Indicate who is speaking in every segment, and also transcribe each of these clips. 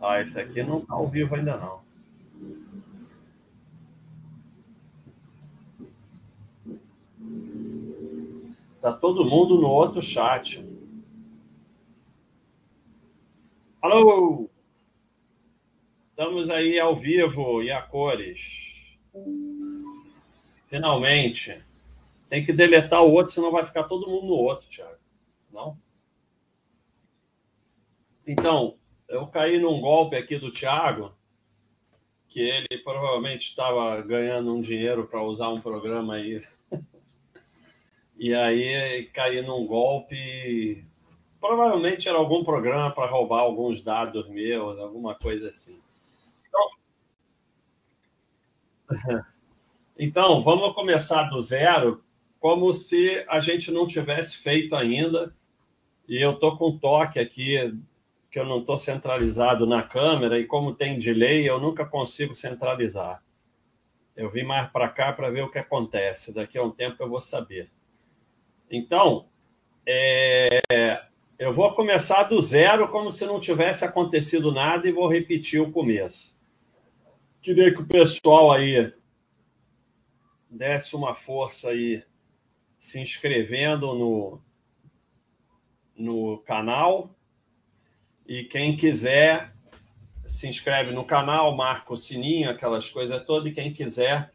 Speaker 1: Ah, esse aqui não está ao vivo ainda não. Tá todo mundo no outro chat. Alô! Estamos aí ao vivo e a cores. Finalmente. Tem que deletar o outro, senão vai ficar todo mundo no outro, Thiago. Não? Então, eu caí num golpe aqui do Thiago, que ele provavelmente estava ganhando um dinheiro para usar um programa aí. e aí caí num golpe. Provavelmente era algum programa para roubar alguns dados meus, alguma coisa assim. Então, então, vamos começar do zero, como se a gente não tivesse feito ainda. E eu estou com toque aqui que eu não estou centralizado na câmera e como tem delay, eu nunca consigo centralizar. Eu vim mais para cá para ver o que acontece. Daqui a um tempo eu vou saber. Então, é... eu vou começar do zero, como se não tivesse acontecido nada, e vou repetir o começo. Queria que o pessoal aí desse uma força aí, se inscrevendo no, no canal e quem quiser, se inscreve no canal, marca o sininho, aquelas coisas todas. E quem quiser,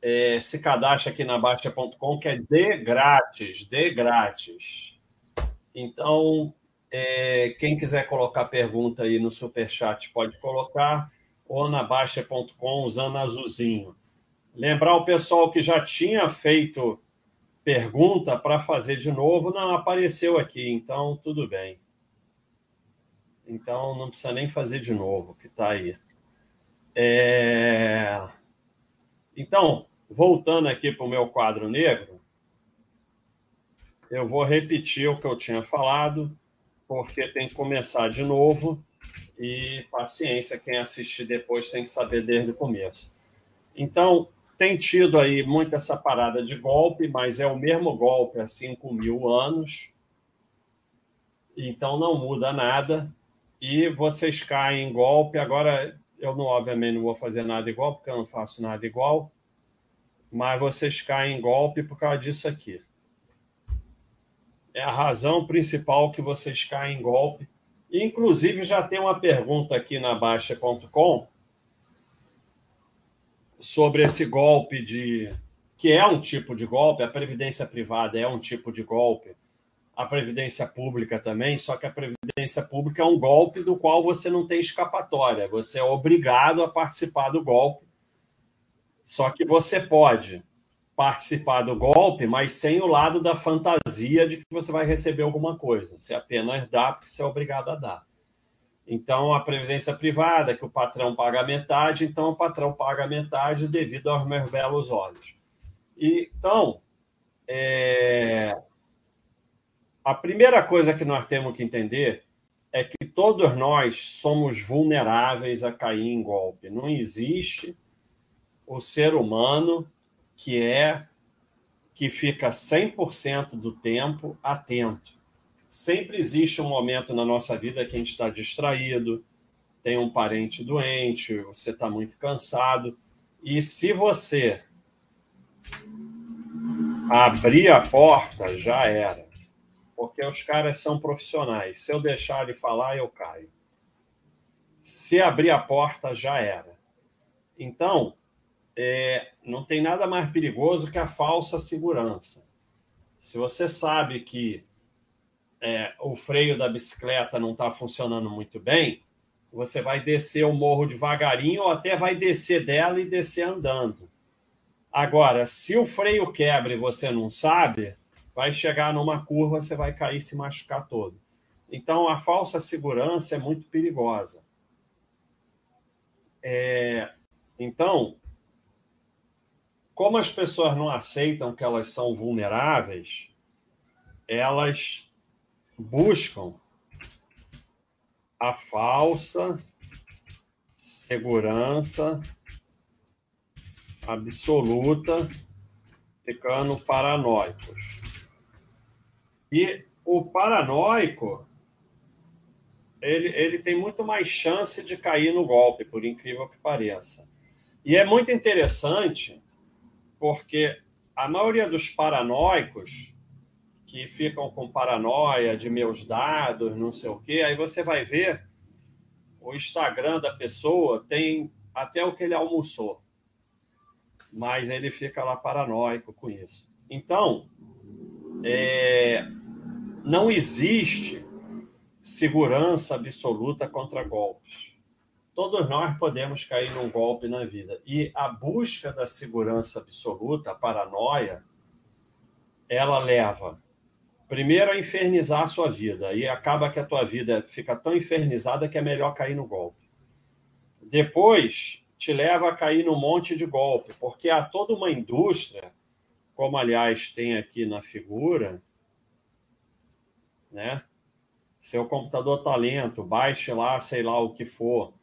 Speaker 1: é, se cadastra aqui na Baixa.com, que é de grátis, de grátis. Então, é, quem quiser colocar pergunta aí no Superchat, pode colocar, ou na Baixa.com, usando azulzinho. Lembrar o pessoal que já tinha feito pergunta para fazer de novo, não apareceu aqui, então tudo bem. Então não precisa nem fazer de novo, que está aí. É... Então, voltando aqui para o meu quadro negro, eu vou repetir o que eu tinha falado, porque tem que começar de novo e paciência, quem assistir depois tem que saber desde o começo. Então, tem tido aí muito essa parada de golpe, mas é o mesmo golpe há 5 mil anos, então não muda nada e vocês caem em golpe. Agora, eu não, obviamente não vou fazer nada igual, porque eu não faço nada igual, mas vocês caem em golpe por causa disso aqui. É a razão principal que vocês caem em golpe. Inclusive, já tem uma pergunta aqui na Baixa.com sobre esse golpe de. que é um tipo de golpe, a previdência privada é um tipo de golpe a previdência pública também, só que a previdência pública é um golpe do qual você não tem escapatória, você é obrigado a participar do golpe. Só que você pode participar do golpe, mas sem o lado da fantasia de que você vai receber alguma coisa. Você apenas dá porque você é obrigado a dar. Então, a previdência privada, que o patrão paga metade, então o patrão paga metade devido aos meus belos olhos. E, então, é, a primeira coisa que nós temos que entender é que todos nós somos vulneráveis a cair em golpe. Não existe o ser humano que é que fica 100% do tempo atento. Sempre existe um momento na nossa vida que a gente está distraído, tem um parente doente, você está muito cansado. E se você abrir a porta, já era porque os caras são profissionais. Se eu deixar ele falar, eu caio. Se abrir a porta, já era. Então, é, não tem nada mais perigoso que a falsa segurança. Se você sabe que é, o freio da bicicleta não está funcionando muito bem, você vai descer o morro devagarinho ou até vai descer dela e descer andando. Agora, se o freio quebra e você não sabe, vai chegar numa curva, você vai cair e se machucar todo. Então, a falsa segurança é muito perigosa. É, então, como as pessoas não aceitam que elas são vulneráveis, elas buscam a falsa segurança absoluta, ficando paranoicos. E o paranoico, ele, ele tem muito mais chance de cair no golpe, por incrível que pareça. E é muito interessante porque a maioria dos paranoicos que ficam com paranoia de meus dados, não sei o quê, aí você vai ver o Instagram da pessoa tem até o que ele almoçou, mas ele fica lá paranoico com isso. Então, é, não existe segurança absoluta contra golpes. Todos nós podemos cair num golpe na vida. E a busca da segurança absoluta, a paranoia, ela leva primeiro a infernizar a sua vida. E acaba que a tua vida fica tão infernizada que é melhor cair no golpe. Depois te leva a cair num monte de golpe, porque há toda uma indústria, como aliás tem aqui na figura, né? Seu computador tá lento, baixe lá, sei lá o que for.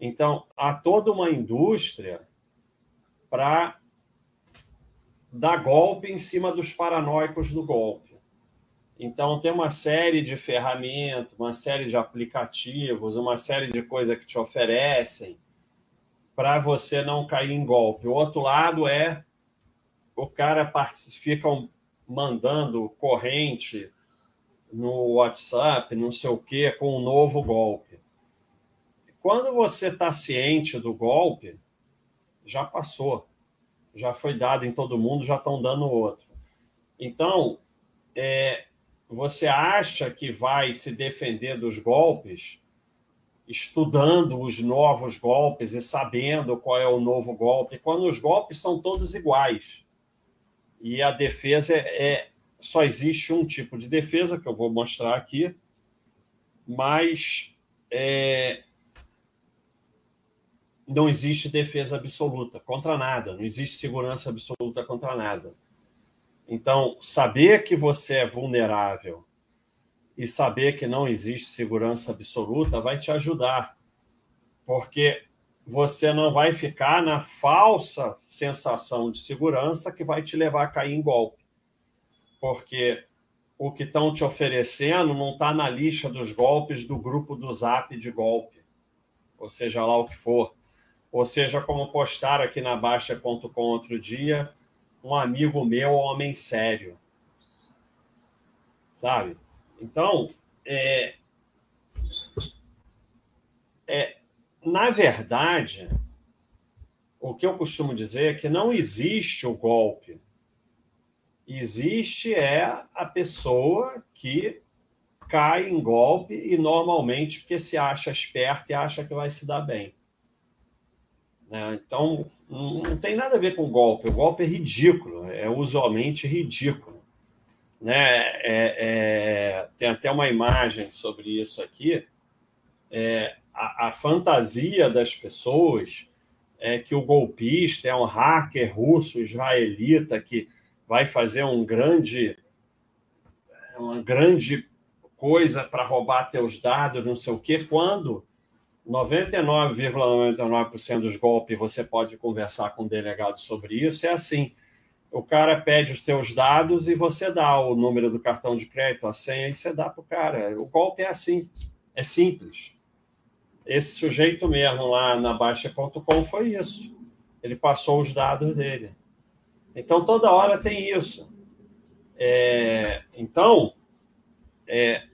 Speaker 1: Então, há toda uma indústria para dar golpe em cima dos paranoicos do golpe. Então, tem uma série de ferramentas, uma série de aplicativos, uma série de coisas que te oferecem para você não cair em golpe. O outro lado é o cara fica mandando corrente no WhatsApp, não sei o quê, com um novo golpe. Quando você está ciente do golpe, já passou, já foi dado em todo mundo, já estão dando outro. Então, é, você acha que vai se defender dos golpes estudando os novos golpes e sabendo qual é o novo golpe, quando os golpes são todos iguais. E a defesa é, é só existe um tipo de defesa que eu vou mostrar aqui, mas é, não existe defesa absoluta contra nada, não existe segurança absoluta contra nada. Então, saber que você é vulnerável e saber que não existe segurança absoluta vai te ajudar, porque você não vai ficar na falsa sensação de segurança que vai te levar a cair em golpe porque o que estão te oferecendo não está na lista dos golpes do grupo do Zap de golpe, ou seja lá o que for. Ou seja, como postaram aqui na Baixa.com outro dia, um amigo meu, homem sério. Sabe? Então, é, é, na verdade, o que eu costumo dizer é que não existe o golpe Existe é a pessoa que cai em golpe e normalmente porque se acha esperto e acha que vai se dar bem. Né? Então, não tem nada a ver com golpe. O golpe é ridículo, é usualmente ridículo. Né? É, é, tem até uma imagem sobre isso aqui. É, a, a fantasia das pessoas é que o golpista é um hacker russo israelita que vai fazer um grande, uma grande coisa para roubar teus dados, não sei o quê, quando 99,99% ,99 dos golpes você pode conversar com o delegado sobre isso, é assim. O cara pede os teus dados e você dá o número do cartão de crédito, a senha, e você dá para o cara. O golpe é assim, é simples. Esse sujeito mesmo lá na Baixa.com foi isso. Ele passou os dados dele. Então, toda hora tem isso. É, então, é,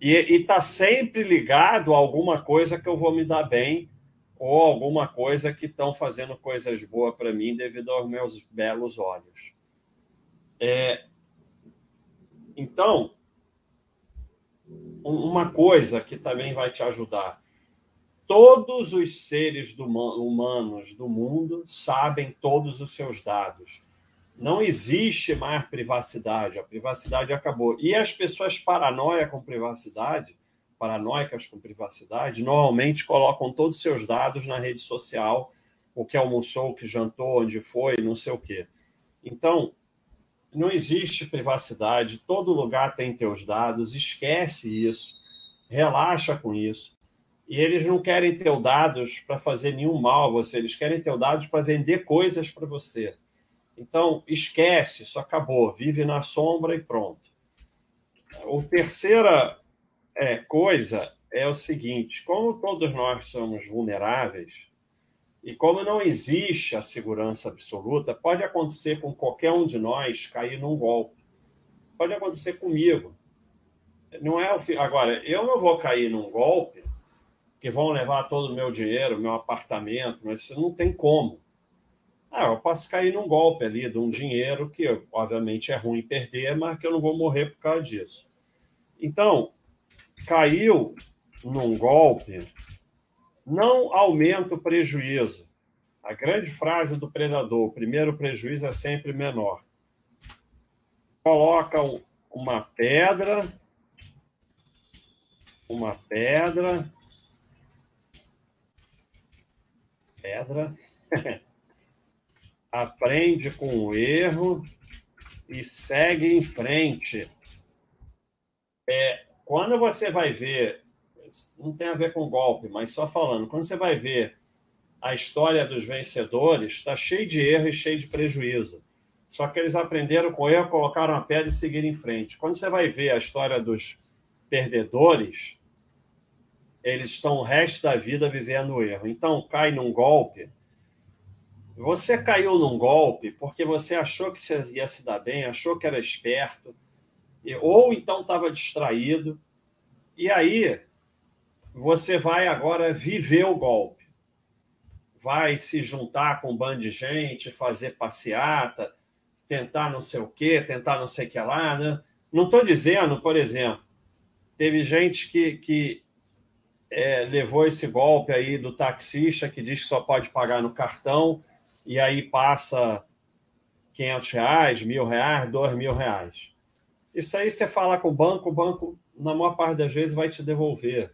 Speaker 1: e está sempre ligado a alguma coisa que eu vou me dar bem ou alguma coisa que estão fazendo coisas boas para mim devido aos meus belos olhos. É, então, uma coisa que também vai te ajudar todos os seres do, humanos do mundo sabem todos os seus dados. Não existe mais privacidade, a privacidade acabou. E as pessoas paranoia com privacidade, paranoicas com privacidade, normalmente colocam todos os seus dados na rede social, o que almoçou, o que jantou, onde foi, não sei o quê. Então, não existe privacidade, todo lugar tem teus dados, esquece isso, relaxa com isso. E eles não querem ter dados para fazer nenhum mal a você, eles querem ter dados para vender coisas para você. Então, esquece, isso acabou, vive na sombra e pronto. O terceira é, coisa é o seguinte: como todos nós somos vulneráveis, e como não existe a segurança absoluta, pode acontecer com qualquer um de nós cair num golpe. Pode acontecer comigo. Não é o Agora, eu não vou cair num golpe que vão levar todo o meu dinheiro, meu apartamento, mas isso não tem como. Ah, eu posso cair num golpe ali de um dinheiro que, obviamente, é ruim perder, mas que eu não vou morrer por causa disso. Então, caiu num golpe, não aumenta o prejuízo. A grande frase do predador: o primeiro prejuízo é sempre menor. Coloca uma pedra, uma pedra, pedra, aprende com o erro e segue em frente. É, quando você vai ver, não tem a ver com golpe, mas só falando, quando você vai ver a história dos vencedores, está cheio de erro e cheio de prejuízo. Só que eles aprenderam com erro, colocaram a pedra e seguiram em frente. Quando você vai ver a história dos perdedores, eles estão o resto da vida vivendo o erro. Então, cai num golpe. Você caiu num golpe porque você achou que você ia se dar bem, achou que era esperto, ou então estava distraído, e aí você vai agora viver o golpe. Vai se juntar com um bando de gente, fazer passeata, tentar não sei o quê, tentar não sei o que lá. Né? Não estou dizendo, por exemplo, teve gente que, que é, levou esse golpe aí do taxista que diz que só pode pagar no cartão e aí passa 500 reais, mil reais, dois mil reais. Isso aí você fala com o banco, o banco, na maior parte das vezes, vai te devolver.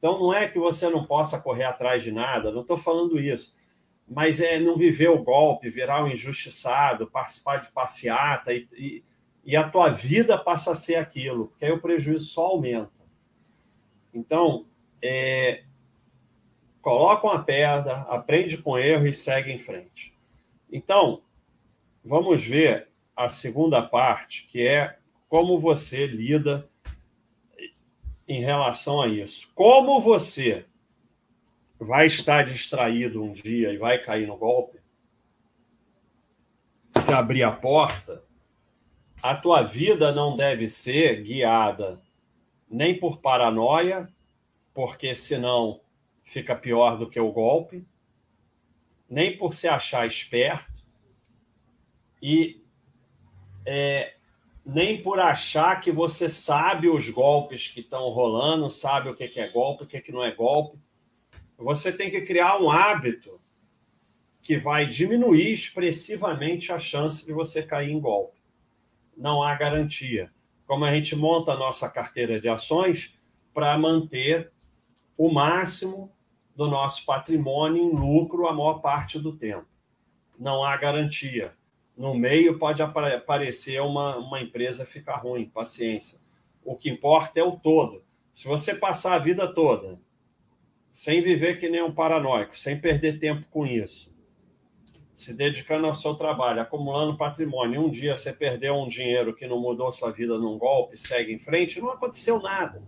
Speaker 1: Então, não é que você não possa correr atrás de nada, não estou falando isso. Mas é não viver o golpe, virar um injustiçado, participar de passeata e, e, e a tua vida passa a ser aquilo, porque aí o prejuízo só aumenta. Então, é, coloca uma pedra, aprende com erro e segue em frente. Então, vamos ver a segunda parte, que é como você lida em relação a isso. Como você vai estar distraído um dia e vai cair no golpe, se abrir a porta, a tua vida não deve ser guiada nem por paranoia, porque senão fica pior do que o golpe, nem por se achar esperto, e é, nem por achar que você sabe os golpes que estão rolando, sabe o que é golpe, o que não é golpe. Você tem que criar um hábito que vai diminuir expressivamente a chance de você cair em golpe. Não há garantia. Como a gente monta a nossa carteira de ações para manter o máximo do nosso patrimônio em lucro a maior parte do tempo. Não há garantia no meio pode aparecer uma, uma empresa ficar ruim, paciência. O que importa é o todo. Se você passar a vida toda sem viver que nem um paranoico, sem perder tempo com isso, se dedicando ao seu trabalho, acumulando patrimônio, um dia você perdeu um dinheiro que não mudou sua vida num golpe, segue em frente, não aconteceu nada.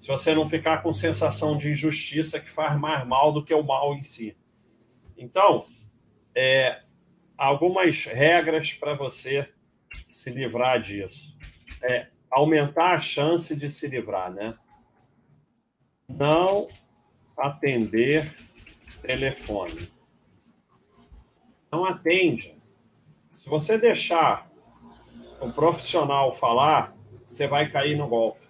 Speaker 1: Se você não ficar com sensação de injustiça que faz mais mal do que o mal em si. Então, é, algumas regras para você se livrar disso. É aumentar a chance de se livrar, né? Não atender telefone. Não atende. Se você deixar o profissional falar, você vai cair no golpe.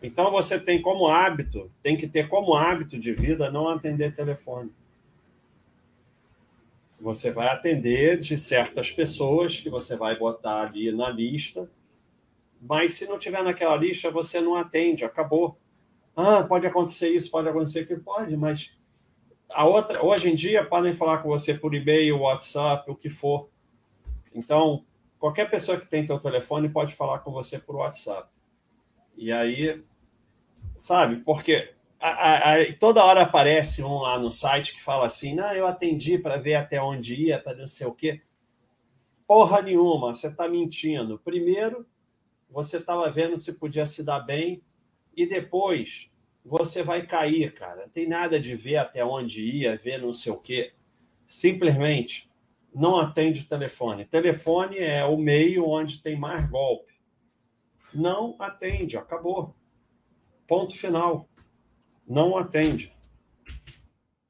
Speaker 1: Então você tem como hábito, tem que ter como hábito de vida não atender telefone você vai atender de certas pessoas que você vai botar ali na lista, mas se não tiver naquela lista, você não atende, acabou. Ah, pode acontecer isso, pode acontecer aquilo, pode, mas a outra, hoje em dia podem falar com você por e-mail, WhatsApp, o que for. Então, qualquer pessoa que tem teu telefone pode falar com você por WhatsApp. E aí, sabe, porque a, a, toda hora aparece um lá no site que fala assim: não, eu atendi para ver até onde ia, para não sei o quê. Porra nenhuma, você está mentindo. Primeiro, você estava vendo se podia se dar bem e depois você vai cair, cara. Não tem nada de ver até onde ia, ver não sei o quê. Simplesmente não atende telefone. Telefone é o meio onde tem mais golpe. Não atende, acabou. Ponto final. Não atende.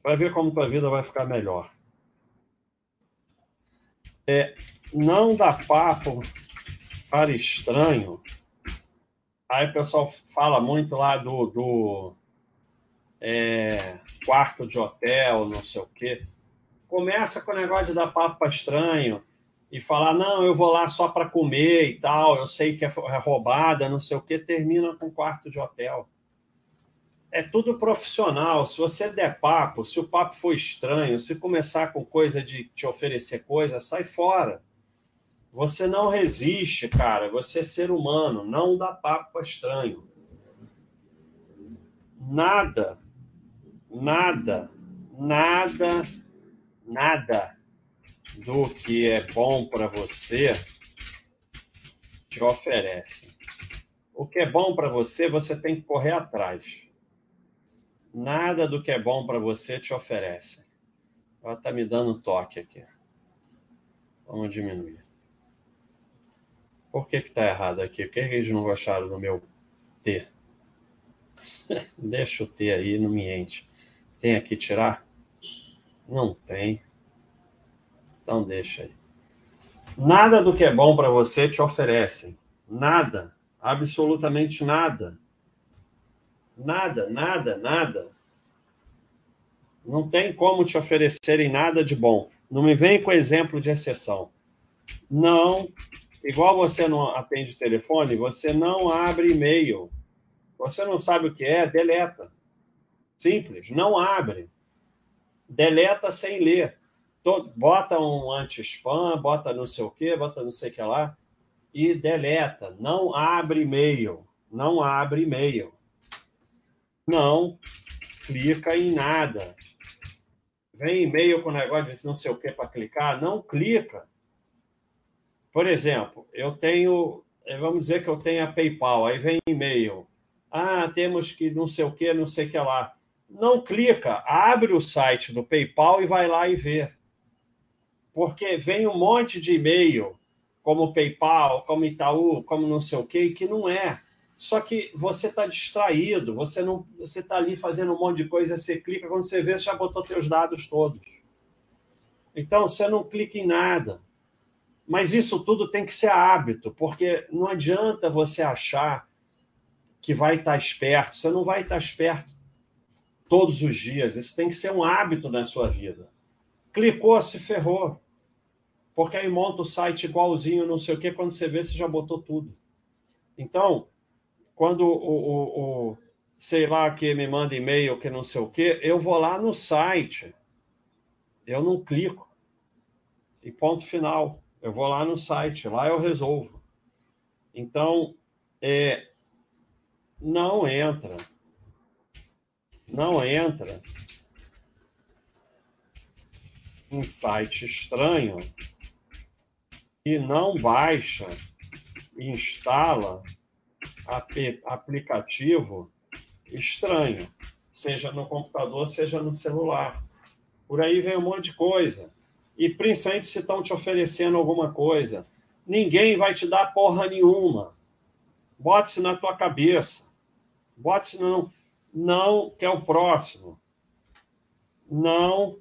Speaker 1: Vai ver como tua vida vai ficar melhor. É, não dá papo para estranho. Aí o pessoal fala muito lá do, do é, quarto de hotel, não sei o quê. Começa com o negócio de dar papo para estranho e falar, não, eu vou lá só para comer e tal, eu sei que é, é roubada, não sei o quê. Termina com quarto de hotel é tudo profissional. Se você der papo, se o papo for estranho, se começar com coisa de te oferecer coisa, sai fora. Você não resiste, cara. Você é ser humano. Não dá papo para estranho. Nada, nada, nada, nada do que é bom para você te oferece. O que é bom para você, você tem que correr atrás. Nada do que é bom para você te oferece. Ela está me dando toque aqui. Vamos diminuir. Por que está errado aqui? Por que eles não gostaram do meu T? Deixa o T aí, não me enche. Tem aqui tirar? Não tem. Então deixa aí. Nada do que é bom para você te oferecem. Nada. Absolutamente nada. Nada, nada, nada. Não tem como te oferecerem nada de bom. Não me vem com exemplo de exceção. Não, igual você não atende telefone, você não abre e-mail. Você não sabe o que é, deleta. Simples, não abre. Deleta sem ler. Bota um anti-spam, bota não sei o que, bota não sei o que lá e deleta. Não abre e-mail. Não abre e-mail. Não clica em nada. Vem e-mail com negócio de não sei o que para clicar, não clica. Por exemplo, eu tenho, eh, vamos dizer que eu tenho a PayPal, aí vem e-mail. Ah, temos que não sei o que, não sei o que lá. Não clica, abre o site do PayPal e vai lá e vê. Porque vem um monte de e-mail, como PayPal, como Itaú, como não sei o que, que não é. Só que você está distraído, você não, você está ali fazendo um monte de coisa, você clica, quando você vê, você já botou seus dados todos. Então, você não clica em nada. Mas isso tudo tem que ser hábito, porque não adianta você achar que vai estar esperto, você não vai estar esperto todos os dias. Isso tem que ser um hábito na sua vida. Clicou, se ferrou. Porque aí monta o site igualzinho, não sei o quê, quando você vê, você já botou tudo. Então, quando o, o, o sei lá que me manda e-mail que não sei o quê, eu vou lá no site. Eu não clico. E ponto final. Eu vou lá no site, lá eu resolvo. Então, é, não entra. Não entra em site estranho e não baixa, instala aplicativo estranho, seja no computador, seja no celular. Por aí vem um monte de coisa. E principalmente se estão te oferecendo alguma coisa. Ninguém vai te dar porra nenhuma. Bote-se na tua cabeça. Bote-se não. Não que é o próximo. Não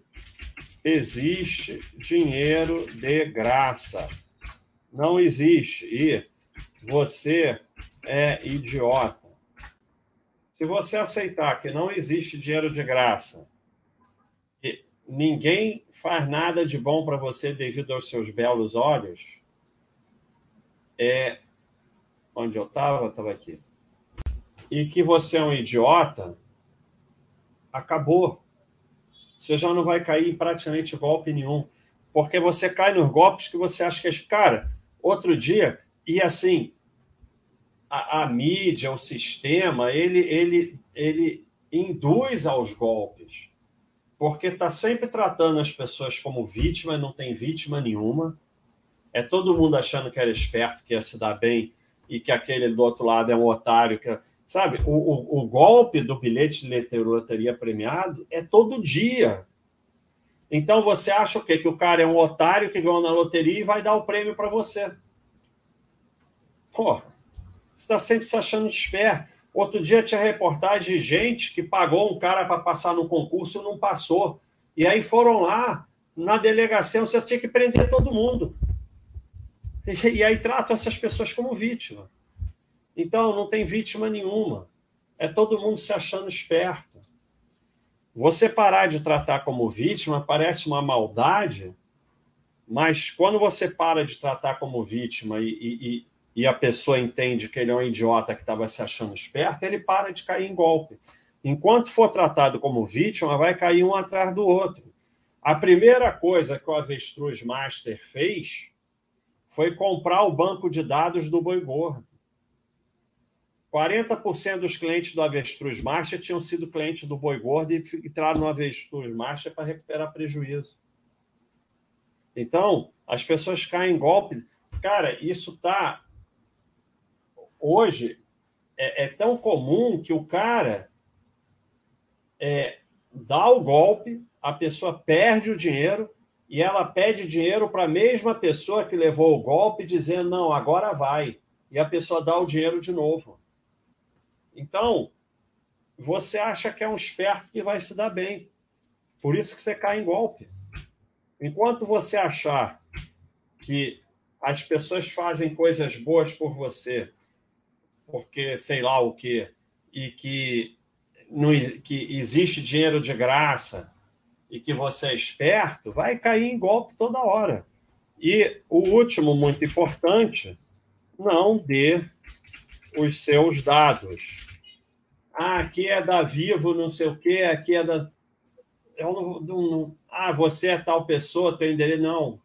Speaker 1: existe dinheiro de graça. Não existe. E você é idiota. Se você aceitar que não existe dinheiro de graça, que ninguém faz nada de bom para você devido aos seus belos olhos, é onde eu estava, estava aqui. E que você é um idiota, acabou. Você já não vai cair em praticamente golpe nenhum. Porque você cai nos golpes que você acha que é. Cara, outro dia, e assim, a, a, mídia, o sistema, ele, ele, ele induz aos golpes, porque está sempre tratando as pessoas como vítima, não tem vítima nenhuma. É todo mundo achando que era esperto, que ia se dar bem, e que aquele do outro lado é um otário. Que, sabe, o, o, o golpe do bilhete de loteria premiado é todo dia. Então você acha o quê? Que o cara é um otário que ganhou na loteria e vai dar o prêmio para você. Você está sempre se achando esperto. Outro dia tinha reportagem de gente que pagou um cara para passar no concurso e não passou. E aí foram lá, na delegacia, você tinha que prender todo mundo. E, e aí tratam essas pessoas como vítima. Então, não tem vítima nenhuma. É todo mundo se achando esperto. Você parar de tratar como vítima parece uma maldade, mas quando você para de tratar como vítima e, e, e a pessoa entende que ele é um idiota que estava se achando esperto, ele para de cair em golpe. Enquanto for tratado como vítima, vai cair um atrás do outro. A primeira coisa que o Avestruz Master fez foi comprar o banco de dados do Boi Gordo. 40% dos clientes do Avestruz Master tinham sido clientes do Boi Gordo e entraram no Avestruz Master para recuperar prejuízo. Então, as pessoas caem em golpe. Cara, isso está. Hoje é, é, tão comum que o cara é, dá o golpe, a pessoa perde o dinheiro e ela pede dinheiro para a mesma pessoa que levou o golpe, dizendo: não, agora vai. E a pessoa dá o dinheiro de novo. Então, você acha que é um esperto que vai se dar bem. Por isso que você cai em golpe. Enquanto você achar que as pessoas fazem coisas boas por você, porque sei lá o que, e que, não, que existe dinheiro de graça e que você é esperto, vai cair em golpe toda hora. E o último, muito importante, não dê os seus dados. Ah, aqui é da Vivo, não sei o quê, aqui é da. Eu não, não, ah, você é tal pessoa, teu endereço. Não.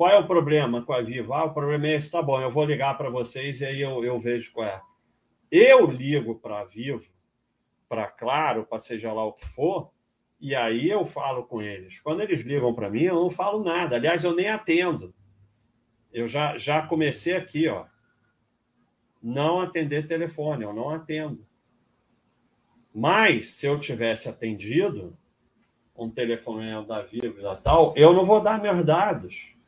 Speaker 1: Qual é o problema com a Vivo? Ah, o problema é esse, tá bom, eu vou ligar para vocês e aí eu, eu vejo qual é. Eu ligo para a Vivo, para Claro, para seja lá o que for, e aí eu falo com eles. Quando eles ligam para mim, eu não falo nada. Aliás, eu nem atendo. Eu já, já comecei aqui, ó não atender telefone, eu não atendo. Mas, se eu tivesse atendido um telefone da Vivo e tal, eu não vou dar meus dados.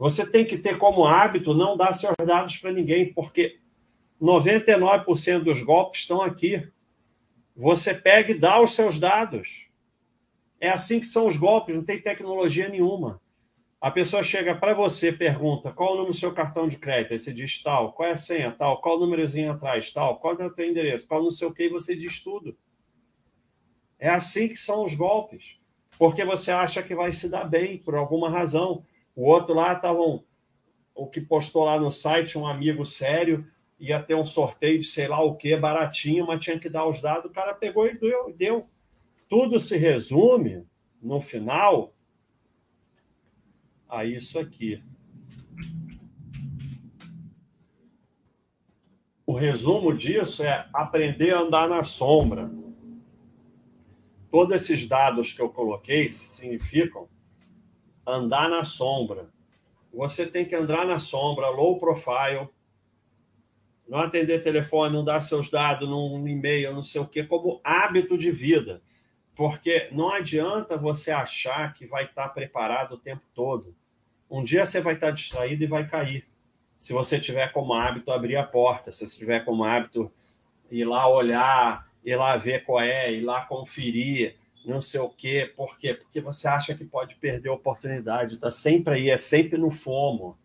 Speaker 1: Você tem que ter como hábito não dar seus dados para ninguém, porque 99% dos golpes estão aqui. Você pega e dá os seus dados. É assim que são os golpes, não tem tecnologia nenhuma. A pessoa chega para você, pergunta qual o número do seu cartão de crédito, aí você diz tal, qual é a senha, tal, qual o númerozinho atrás, tal, qual é o teu endereço, qual não sei o que, e você diz tudo. É assim que são os golpes, porque você acha que vai se dar bem por alguma razão. O outro lá estava um, o que postou lá no site, um amigo sério, ia ter um sorteio de sei lá o que, baratinho, mas tinha que dar os dados, o cara pegou e deu. deu. Tudo se resume, no final, a isso aqui. O resumo disso é aprender a andar na sombra. Todos esses dados que eu coloquei significam andar na sombra. Você tem que andar na sombra, low profile, não atender telefone, não dar seus dados num e-mail, não sei o quê, como hábito de vida. Porque não adianta você achar que vai estar preparado o tempo todo. Um dia você vai estar distraído e vai cair. Se você tiver como hábito abrir a porta, se você tiver como hábito ir lá olhar, ir lá ver qual é, ir lá conferir, não sei o quê. Por quê? Porque você acha que pode perder a oportunidade. Está sempre aí, é sempre no fomo.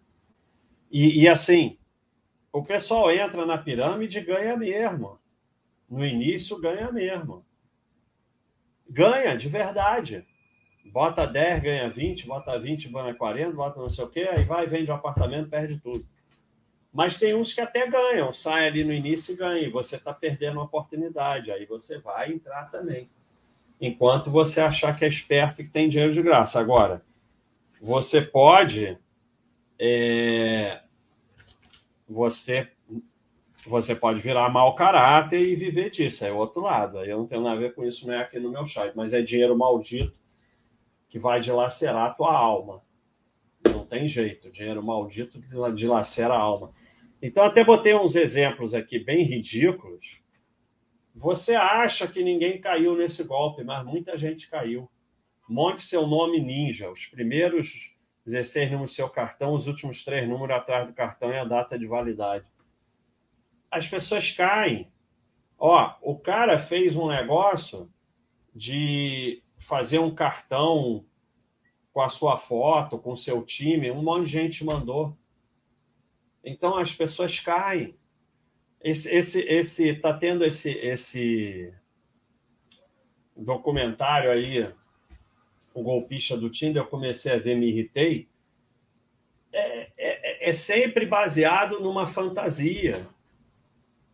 Speaker 1: E, e assim, o pessoal entra na pirâmide e ganha mesmo. No início, ganha mesmo. Ganha, de verdade bota 10, ganha 20, bota 20, ganha 40, bota não sei o quê, aí vai, vende o um apartamento, perde tudo. Mas tem uns que até ganham, sai ali no início e ganha, e você está perdendo uma oportunidade, aí você vai entrar também. Enquanto você achar que é esperto e que tem dinheiro de graça. Agora, você pode. É, você você pode virar mau caráter e viver disso, é outro lado. Eu não tenho nada a ver com isso, não é aqui no meu chat, mas é dinheiro maldito que vai dilacerar a tua alma. Não tem tem jeito. Dinheiro maldito dilacera a alma. Então, até botei uns exemplos aqui bem ridículos. Você acha que ninguém caiu nesse golpe, mas muita gente caiu. Monte seu nome ninja. Os primeiros 16 números do seu cartão, os últimos três números atrás do cartão e a data de validade. As pessoas caem. Ó, o cara fez um negócio de fazer um cartão com a sua foto, com o seu time, um monte de gente mandou. Então as pessoas caem. Esse, esse, esse, tá tendo esse, esse documentário aí, o golpista do Tinder. Eu comecei a ver, me irritei. É, é, é sempre baseado numa fantasia,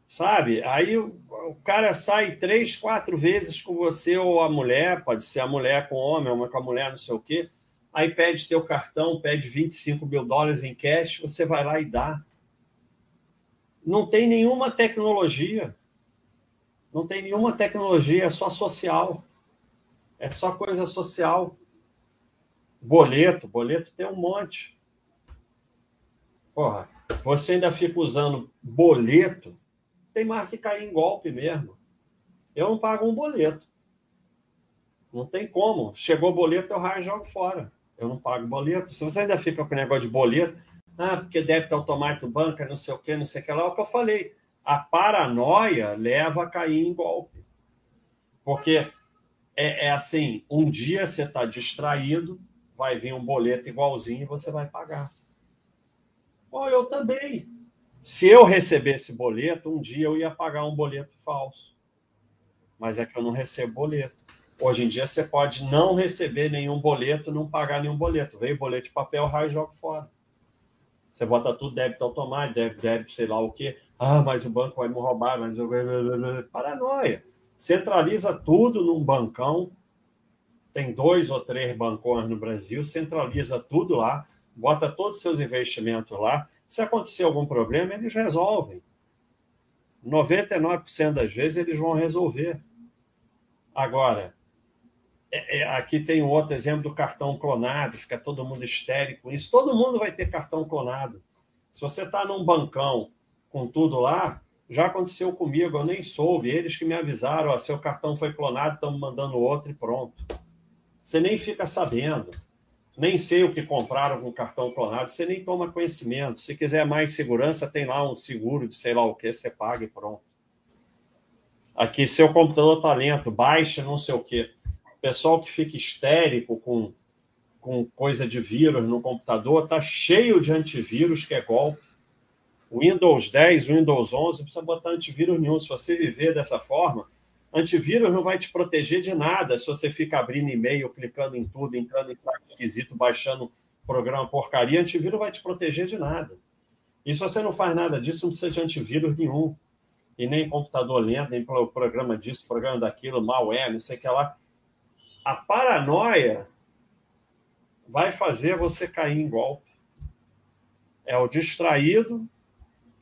Speaker 1: sabe? Aí o, o, cara sai três, quatro vezes com você ou a mulher, pode ser a mulher com o homem, uma com a mulher, não sei o quê aí pede teu cartão, pede 25 mil dólares em cash, você vai lá e dá. Não tem nenhuma tecnologia. Não tem nenhuma tecnologia, é só social. É só coisa social. Boleto, boleto tem um monte. Porra, você ainda fica usando boleto, tem mais que cair em golpe mesmo. Eu não pago um boleto. Não tem como. Chegou o boleto, eu raio e jogo fora eu não pago boleto. Se você ainda fica com o negócio de boleto, ah, porque débito automático banca, não sei o que, não sei o que lá, é o que eu falei. A paranoia leva a cair em golpe. Porque é, é assim, um dia você está distraído, vai vir um boleto igualzinho e você vai pagar. Ou eu também. Se eu recebesse boleto, um dia eu ia pagar um boleto falso. Mas é que eu não recebo boleto. Hoje em dia você pode não receber nenhum boleto, não pagar nenhum boleto. Veio boleto de papel, raio e joga fora. Você bota tudo débito automático, débito, débito, sei lá o quê. Ah, mas o banco vai me roubar, mas eu... Paranoia. Centraliza tudo num bancão. Tem dois ou três bancões no Brasil, centraliza tudo lá, bota todos os seus investimentos lá. Se acontecer algum problema, eles resolvem. 99% das vezes eles vão resolver. Agora, é, é, aqui tem outro exemplo do cartão clonado, fica todo mundo histérico com isso. Todo mundo vai ter cartão clonado. Se você está num bancão com tudo lá, já aconteceu comigo, eu nem soube. Eles que me avisaram: ó, seu cartão foi clonado, estamos mandando outro e pronto. Você nem fica sabendo. Nem sei o que compraram com o cartão clonado, você nem toma conhecimento. Se quiser mais segurança, tem lá um seguro de sei lá o que, você paga e pronto. Aqui, seu computador está lento, baixa não sei o que pessoal que fica histérico com, com coisa de vírus no computador, está cheio de antivírus que é golpe. Windows 10, Windows 11, não precisa botar antivírus nenhum. Se você viver dessa forma, antivírus não vai te proteger de nada se você fica abrindo e-mail, clicando em tudo, entrando em site esquisito, baixando programa porcaria. Antivírus não vai te proteger de nada. E se você não faz nada disso, não precisa de antivírus nenhum. E nem computador lento, nem programa disso, programa daquilo, malware, não sei o que lá a paranoia vai fazer você cair em golpe. É o distraído.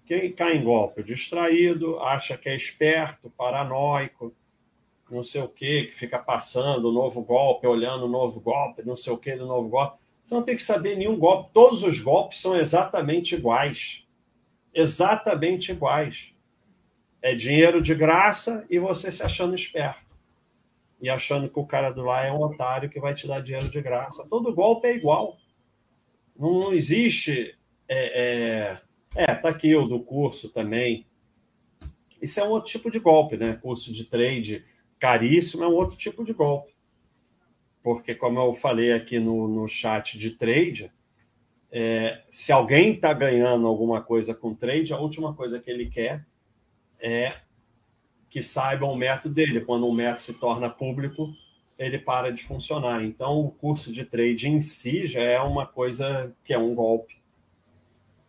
Speaker 1: Quem cai em golpe? O distraído, acha que é esperto, paranoico, não sei o quê, que fica passando o novo golpe, olhando o novo golpe, não sei o quê do novo golpe. Você não tem que saber nenhum golpe. Todos os golpes são exatamente iguais. Exatamente iguais. É dinheiro de graça e você se achando esperto e achando que o cara do lá é um otário que vai te dar dinheiro de graça. Todo golpe é igual. Não, não existe. É, é, é, tá aqui o do curso também. Isso é um outro tipo de golpe, né? Curso de trade caríssimo é um outro tipo de golpe. Porque, como eu falei aqui no, no chat de trade, é, se alguém está ganhando alguma coisa com trade, a última coisa que ele quer é que saibam o método dele. Quando um método se torna público, ele para de funcionar. Então, o curso de trade em si já é uma coisa que é um golpe.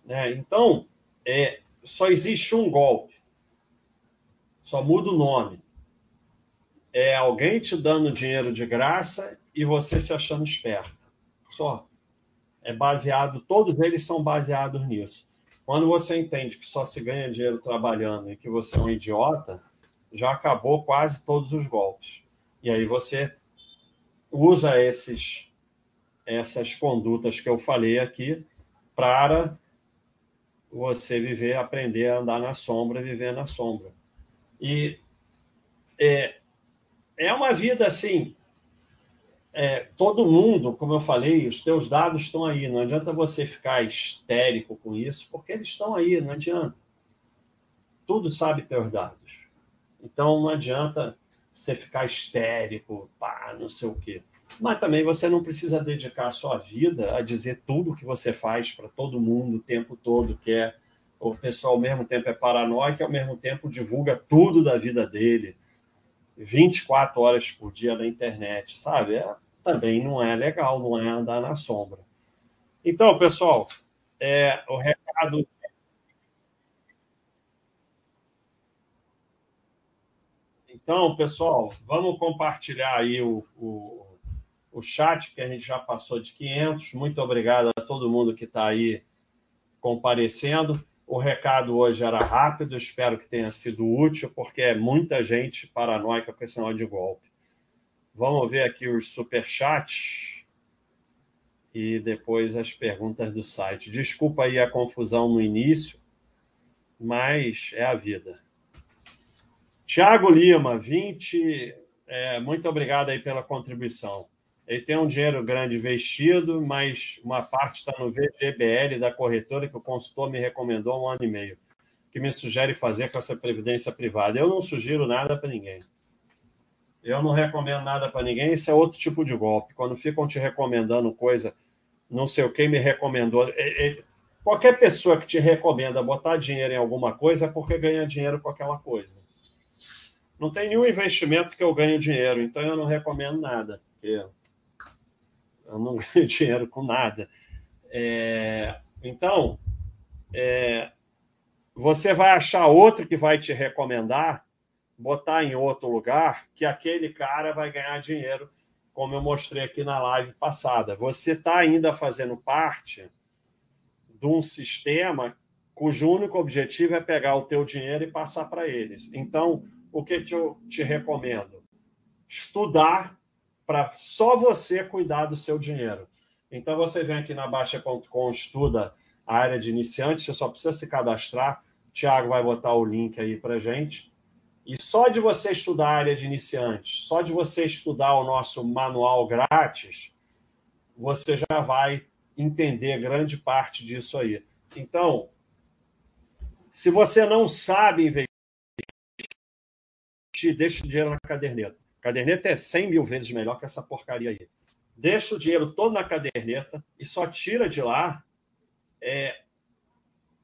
Speaker 1: Né? Então, é, só existe um golpe. Só muda o nome. É alguém te dando dinheiro de graça e você se achando esperto. Só. É baseado, todos eles são baseados nisso. Quando você entende que só se ganha dinheiro trabalhando e que você é um idiota, já acabou quase todos os golpes. E aí você usa esses essas condutas que eu falei aqui para você viver, aprender a andar na sombra, viver na sombra. E é, é uma vida assim. É, todo mundo, como eu falei, os teus dados estão aí. Não adianta você ficar histérico com isso, porque eles estão aí, não adianta. Tudo sabe teus dados. Então não adianta você ficar histérico, pá, não sei o quê. Mas também você não precisa dedicar a sua vida a dizer tudo o que você faz para todo mundo o tempo todo, que é o pessoal ao mesmo tempo é paranoico e ao mesmo tempo divulga tudo da vida dele 24 horas por dia na internet, sabe? É, também não é legal, não é andar na sombra. Então, pessoal, é, o recado. Então, pessoal, vamos compartilhar aí o, o, o chat, que a gente já passou de 500. Muito obrigado a todo mundo que está aí comparecendo. O recado hoje era rápido, espero que tenha sido útil, porque é muita gente paranoica com esse sinal de golpe. Vamos ver aqui os superchats e depois as perguntas do site. Desculpa aí a confusão no início, mas é a vida. Tiago Lima, 20. É, muito obrigado aí pela contribuição. Ele tem um dinheiro grande investido, mas uma parte está no VGBL da corretora que o consultor me recomendou há um ano e meio, que me sugere fazer com essa previdência privada. Eu não sugiro nada para ninguém. Eu não recomendo nada para ninguém, isso é outro tipo de golpe. Quando ficam te recomendando coisa, não sei o que me recomendou. É, é, qualquer pessoa que te recomenda botar dinheiro em alguma coisa é porque ganha dinheiro com aquela coisa. Não tem nenhum investimento que eu ganhe dinheiro, então eu não recomendo nada. Porque eu não ganho dinheiro com nada. É, então, é, você vai achar outro que vai te recomendar, botar em outro lugar, que aquele cara vai ganhar dinheiro, como eu mostrei aqui na live passada. Você está ainda fazendo parte de um sistema cujo único objetivo é pegar o teu dinheiro e passar para eles. Então, o que eu te recomendo? Estudar para só você cuidar do seu dinheiro. Então você vem aqui na Baixa.com, estuda a área de iniciante, você só precisa se cadastrar. O Thiago vai botar o link aí para gente. E só de você estudar a área de iniciante, só de você estudar o nosso manual grátis, você já vai entender grande parte disso aí. Então, se você não sabe investir, deixe o dinheiro na caderneta. Caderneta é 100 mil vezes melhor que essa porcaria aí. Deixa o dinheiro todo na caderneta e só tira de lá é,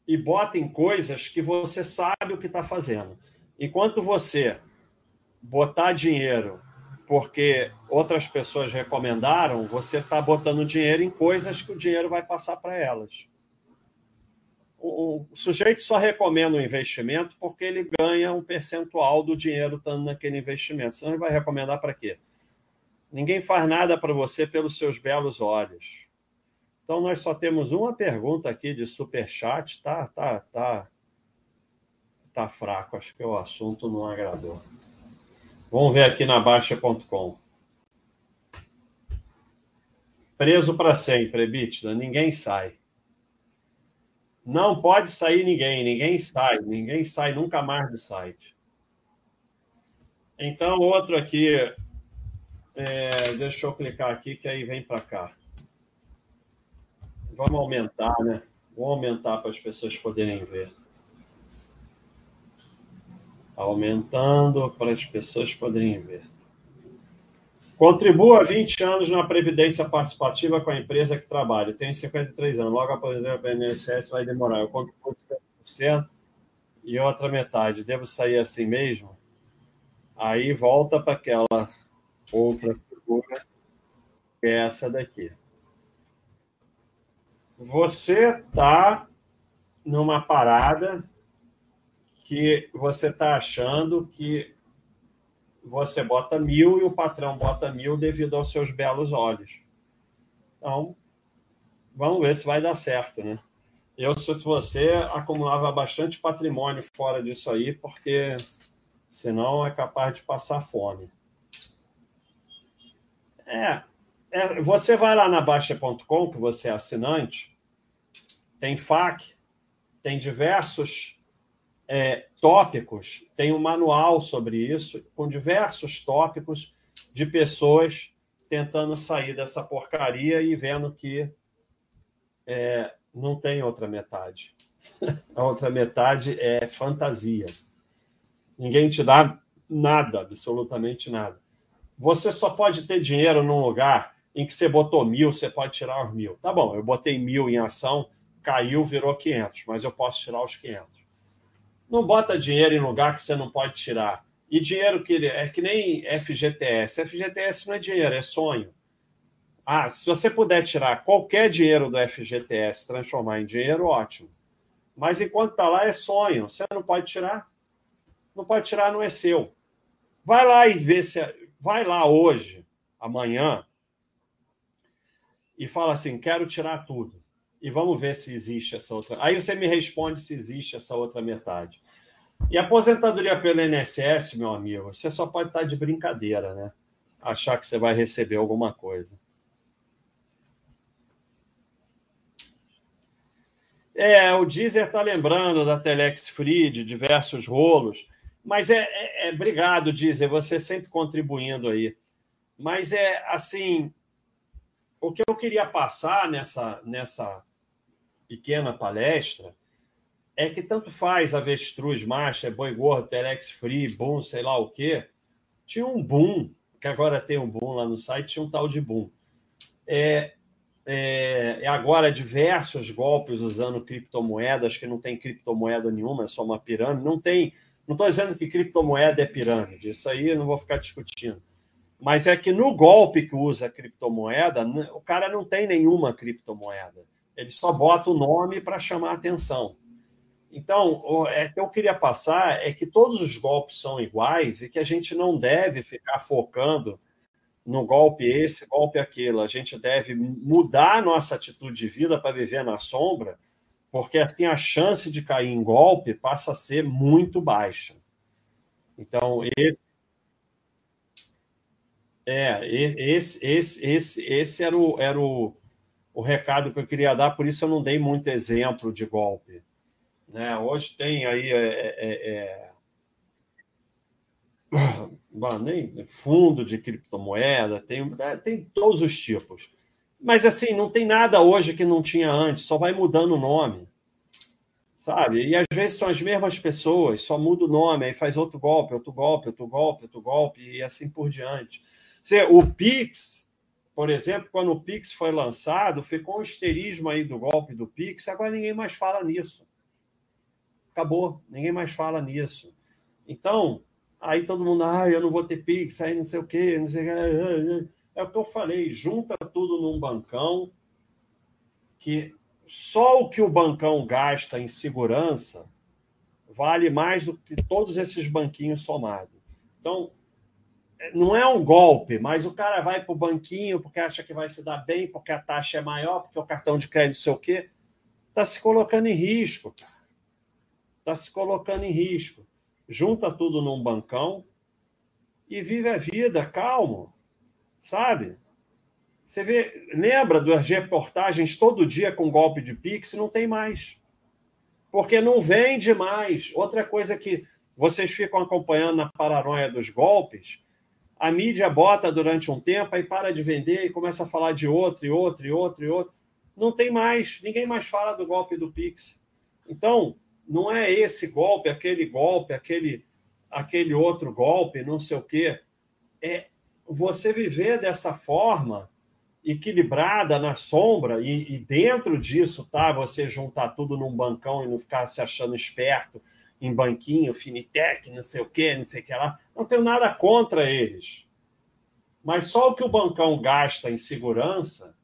Speaker 1: e bota em coisas que você sabe o que está fazendo. Enquanto você botar dinheiro porque outras pessoas recomendaram, você está botando dinheiro em coisas que o dinheiro vai passar para elas o, sujeito só recomenda um investimento porque ele ganha um percentual do dinheiro estando naquele investimento. Senão ele vai recomendar para quê? Ninguém faz nada para você pelos seus belos olhos. Então nós só temos uma pergunta aqui de super chat, tá, tá, tá, tá fraco. Acho que o assunto não agradou. Vamos ver aqui na Baixa.com. Preso para sempre, EBITDA. Ninguém sai. Não pode sair ninguém, ninguém sai, ninguém sai nunca mais do site. Então, outro aqui, é, deixa eu clicar aqui que aí vem para cá. Vamos aumentar, né? Vou aumentar para as pessoas poderem ver. Aumentando para as pessoas poderem ver. Contribua 20 anos na Previdência Participativa com a empresa que trabalha. Tenho 53 anos. Logo após o INSS vai demorar. Eu contribuo 50% e outra metade. Devo sair assim mesmo? Aí volta para aquela outra figura, que é essa daqui. Você está numa parada que você está achando que você bota mil e o patrão bota mil devido aos seus belos olhos. Então, vamos ver se vai dar certo, né? Eu, se você, acumulava bastante patrimônio fora disso aí, porque senão é capaz de passar fome. É, é, você vai lá na Baixa.com, que você é assinante, tem FAQ, tem diversos é, tópicos, tem um manual sobre isso, com diversos tópicos de pessoas tentando sair dessa porcaria e vendo que é, não tem outra metade. A outra metade é fantasia. Ninguém te dá nada, absolutamente nada. Você só pode ter dinheiro num lugar em que você botou mil, você pode tirar os mil. Tá bom, eu botei mil em ação, caiu, virou 500, mas eu posso tirar os 500. Não bota dinheiro em lugar que você não pode tirar. E dinheiro que ele é que nem FGTS. FGTS não é dinheiro, é sonho. Ah, se você puder tirar qualquer dinheiro do FGTS, transformar em dinheiro, ótimo. Mas enquanto está lá, é sonho. Você não pode tirar. Não pode tirar, não é seu. Vai lá e vê se. Vai lá hoje, amanhã, e fala assim: quero tirar tudo. E vamos ver se existe essa outra. Aí você me responde se existe essa outra metade. E aposentadoria pelo INSS, meu amigo, você só pode estar de brincadeira, né? Achar que você vai receber alguma coisa. É, o Deezer está lembrando da Telex Free, de diversos rolos. Mas é, é, é, Obrigado, Deezer, você sempre contribuindo aí. Mas é assim. O que eu queria passar nessa, nessa pequena palestra é que tanto faz avestruz, marcha, boi gordo, telex free, boom, sei lá o quê. Tinha um boom, que agora tem um boom lá no site, tinha um tal de boom. É, é, é agora diversos golpes usando criptomoedas, que não tem criptomoeda nenhuma, é só uma pirâmide. Não tem. Não estou dizendo que criptomoeda é pirâmide, isso aí eu não vou ficar discutindo. Mas é que no golpe que usa criptomoeda, o cara não tem nenhuma criptomoeda. Ele só bota o nome para chamar atenção. Então, o é, que eu queria passar é que todos os golpes são iguais e que a gente não deve ficar focando no golpe esse, golpe aquele. A gente deve mudar a nossa atitude de vida para viver na sombra, porque assim a chance de cair em golpe passa a ser muito baixa. Então, esse é, esse, esse, esse, esse era, o, era o, o recado que eu queria dar, por isso eu não dei muito exemplo de golpe. Né? Hoje tem aí é, é, é... nem fundo de criptomoeda, tem, é, tem todos os tipos. Mas assim, não tem nada hoje que não tinha antes, só vai mudando o nome. Sabe? E às vezes são as mesmas pessoas, só muda o nome, aí faz outro golpe, outro golpe, outro golpe, outro golpe, e assim por diante. O Pix, por exemplo, quando o Pix foi lançado, ficou um histerismo aí do golpe do Pix, agora ninguém mais fala nisso. Acabou, ninguém mais fala nisso. Então, aí todo mundo, ah, eu não vou ter Pix, aí não sei o quê, não sei o quê. É o que eu falei, junta tudo num bancão que só o que o bancão gasta em segurança vale mais do que todos esses banquinhos somados. Então, não é um golpe, mas o cara vai para o banquinho porque acha que vai se dar bem, porque a taxa é maior, porque o cartão de crédito sei o quê. Está se colocando em risco, cara. Está se colocando em risco. Junta tudo num bancão e vive a vida calmo, sabe? Você vê, lembra das reportagens todo dia com golpe de Pix? Não tem mais. Porque não vende mais. Outra coisa que vocês ficam acompanhando na paranoia dos golpes a mídia bota durante um tempo, aí para de vender e começa a falar de outro, e outro, e outro, e outro. Não tem mais, ninguém mais fala do golpe do Pix. Então, não é esse golpe, aquele golpe, aquele, aquele outro golpe, não sei o quê. É você viver dessa forma equilibrada na sombra e, e dentro disso, tá? Você juntar tudo num bancão e não ficar se achando esperto em banquinho, Finitec, não sei o quê, não sei o que lá. Não tenho nada contra eles. Mas só o que o bancão gasta em segurança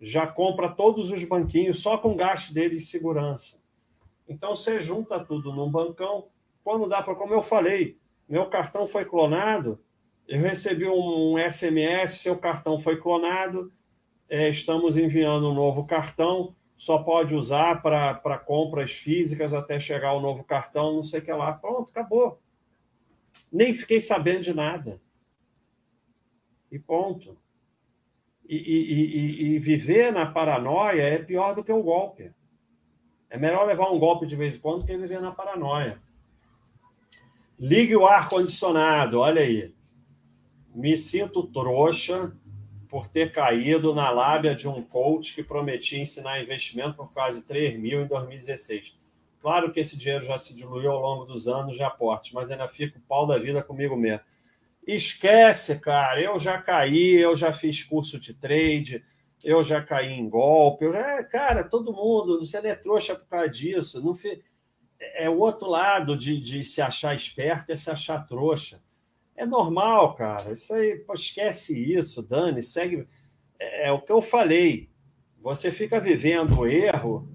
Speaker 1: já compra todos os banquinhos só com gasto dele em segurança. Então você junta tudo num bancão. Quando dá para, como eu falei, meu cartão foi clonado, eu recebi um SMS, seu cartão foi clonado, é, estamos enviando um novo cartão só pode usar para compras físicas até chegar o novo cartão, não sei o que lá. Pronto, acabou. Nem fiquei sabendo de nada. E ponto. E, e, e, e, viver na paranoia é pior do que o golpe. É melhor levar um golpe de vez em quando que viver na paranoia. Ligue o ar-condicionado, olha aí. Me sinto trouxa por ter caído na lábia de um coach que prometia ensinar investimento por quase 3 mil em 2016. Claro que esse dinheiro já se diluiu ao longo dos anos de aporte, mas ainda fico pau da vida comigo mesmo. Esquece, cara. Eu já caí, eu já fiz curso de trade, eu já caí em golpe. Eu já, cara, todo mundo, você não é trouxa por causa disso. Não fi... É o outro lado de, de se achar esperto, é se achar trouxa. É normal, cara. Isso aí, pô, esquece isso, Dani, segue. É, é, o que eu falei. Você fica vivendo o erro,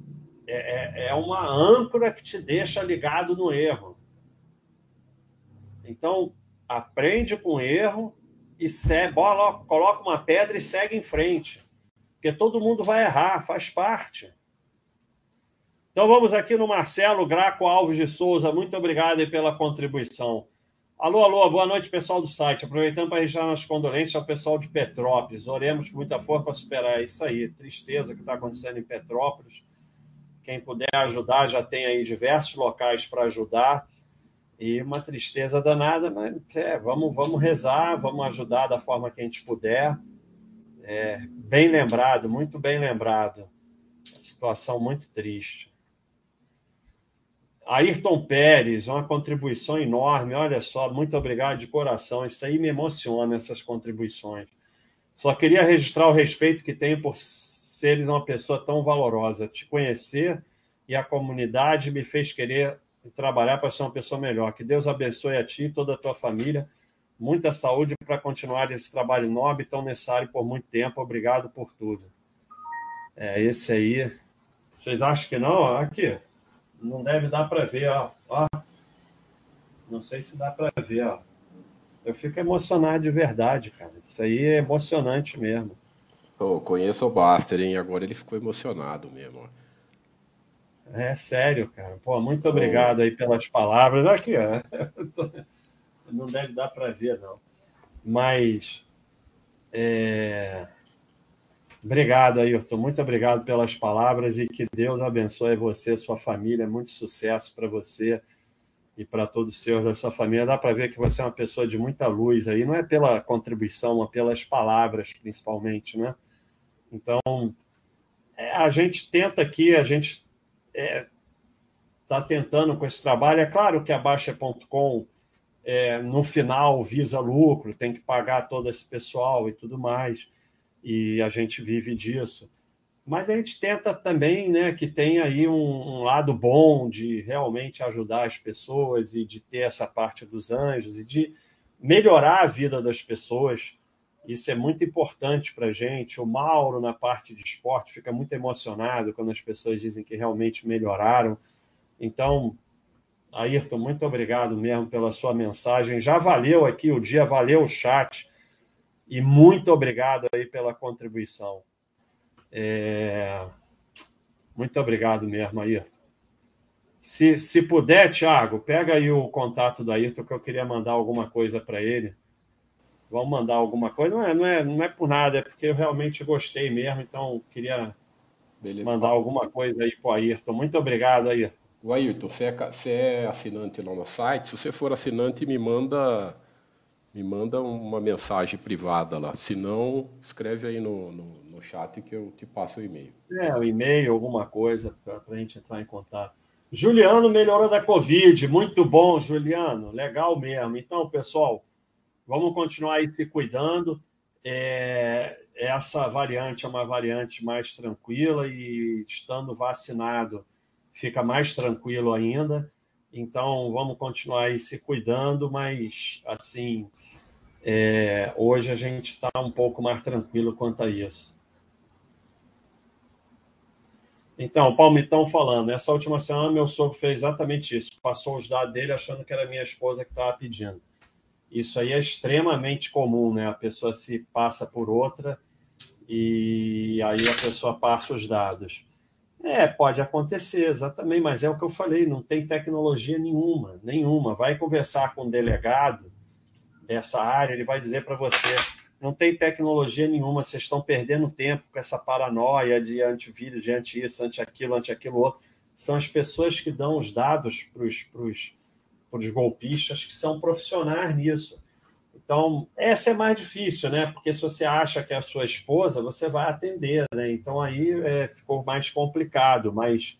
Speaker 1: é, é, é uma âncora que te deixa ligado no erro. Então, aprende com o erro e segue, bola, coloca uma pedra e segue em frente. Porque todo mundo vai errar, faz parte. Então vamos aqui no Marcelo Graco Alves de Souza. Muito obrigado pela contribuição. Alô, alô, boa noite, pessoal do site. Aproveitando para registrar nossas condolências ao pessoal de Petrópolis. Oremos com muita força para superar isso aí. Tristeza que está acontecendo em Petrópolis. Quem puder ajudar, já tem aí diversos locais para ajudar. E uma tristeza danada, mas é, vamos, vamos rezar, vamos ajudar da forma que a gente puder. É, bem lembrado, muito bem lembrado. Situação muito triste. Ayrton Pérez, uma contribuição enorme. Olha só, muito obrigado de coração. Isso aí me emociona, essas contribuições. Só queria registrar o respeito que tenho por seres uma pessoa tão valorosa. Te conhecer e a comunidade me fez querer trabalhar para ser uma pessoa melhor. Que Deus abençoe a ti e toda a tua família. Muita saúde para continuar esse trabalho nobre tão necessário por muito tempo. Obrigado por tudo. É esse aí. Vocês acham que não? Aqui. Não deve dar para ver, ó. ó. Não sei se dá para ver, ó. Eu fico emocionado de verdade, cara. Isso aí é emocionante mesmo.
Speaker 2: Eu conheço o Baster, hein? Agora ele ficou emocionado mesmo.
Speaker 1: É sério, cara. Pô, muito obrigado aí pelas palavras. Aqui, ó. Não deve dar para ver, não. Mas. É... Obrigado, Ayrton. Muito obrigado pelas palavras e que Deus abençoe você, sua família. Muito sucesso para você e para todos os seus da sua família. Dá para ver que você é uma pessoa de muita luz aí. Não é pela contribuição, mas pelas palavras, principalmente, né? Então, é, a gente tenta aqui, a gente está é, tá tentando com esse trabalho. É claro que a Baixa.com, é, no final, visa lucro, tem que pagar todo esse pessoal e tudo mais, e a gente vive disso. Mas a gente tenta também né, que tenha aí um, um lado bom de realmente ajudar as pessoas e de ter essa parte dos anjos e de melhorar a vida das pessoas isso é muito importante para a gente. O Mauro, na parte de esporte, fica muito emocionado quando as pessoas dizem que realmente melhoraram. Então, Ayrton, muito obrigado mesmo pela sua mensagem. Já valeu aqui o dia, valeu o chat. E muito obrigado aí pela contribuição. É... Muito obrigado mesmo, Ayrton. Se, se puder, Thiago, pega aí o contato do Ayrton, que eu queria mandar alguma coisa para ele vão mandar alguma coisa. Não é, não é, não é por nada, é porque eu realmente gostei mesmo, então queria Beleza. mandar alguma coisa aí para o Ayrton. Muito obrigado, Ayrton.
Speaker 2: O Ayrton, você é, você é assinante lá no site? Se você for assinante, me manda me manda uma mensagem privada lá. Se não, escreve aí no, no, no chat que eu te passo o e-mail.
Speaker 1: É, o e-mail, alguma coisa para a gente entrar em contato. Juliano melhorou da Covid. Muito bom, Juliano. Legal mesmo. Então, pessoal, Vamos continuar aí se cuidando. É, essa variante é uma variante mais tranquila e estando vacinado fica mais tranquilo ainda. Então vamos continuar aí se cuidando, mas assim é, hoje a gente está um pouco mais tranquilo quanto a isso. Então, o Palmitão falando, essa última semana meu sogro fez exatamente isso, passou os dados dele achando que era minha esposa que estava pedindo. Isso aí é extremamente comum, né? A pessoa se passa por outra e aí a pessoa passa os dados. É, pode acontecer, exatamente, mas é o que eu falei, não tem tecnologia nenhuma, nenhuma. Vai conversar com um delegado dessa área, ele vai dizer para você, não tem tecnologia nenhuma, vocês estão perdendo tempo com essa paranoia de antivírus, de anti isso, anti aquilo, anti aquilo outro. São as pessoas que dão os dados para os golpistas que são profissionais nisso. Então, essa é mais difícil, né? Porque se você acha que é a sua esposa, você vai atender, né? Então aí é, ficou mais complicado, mas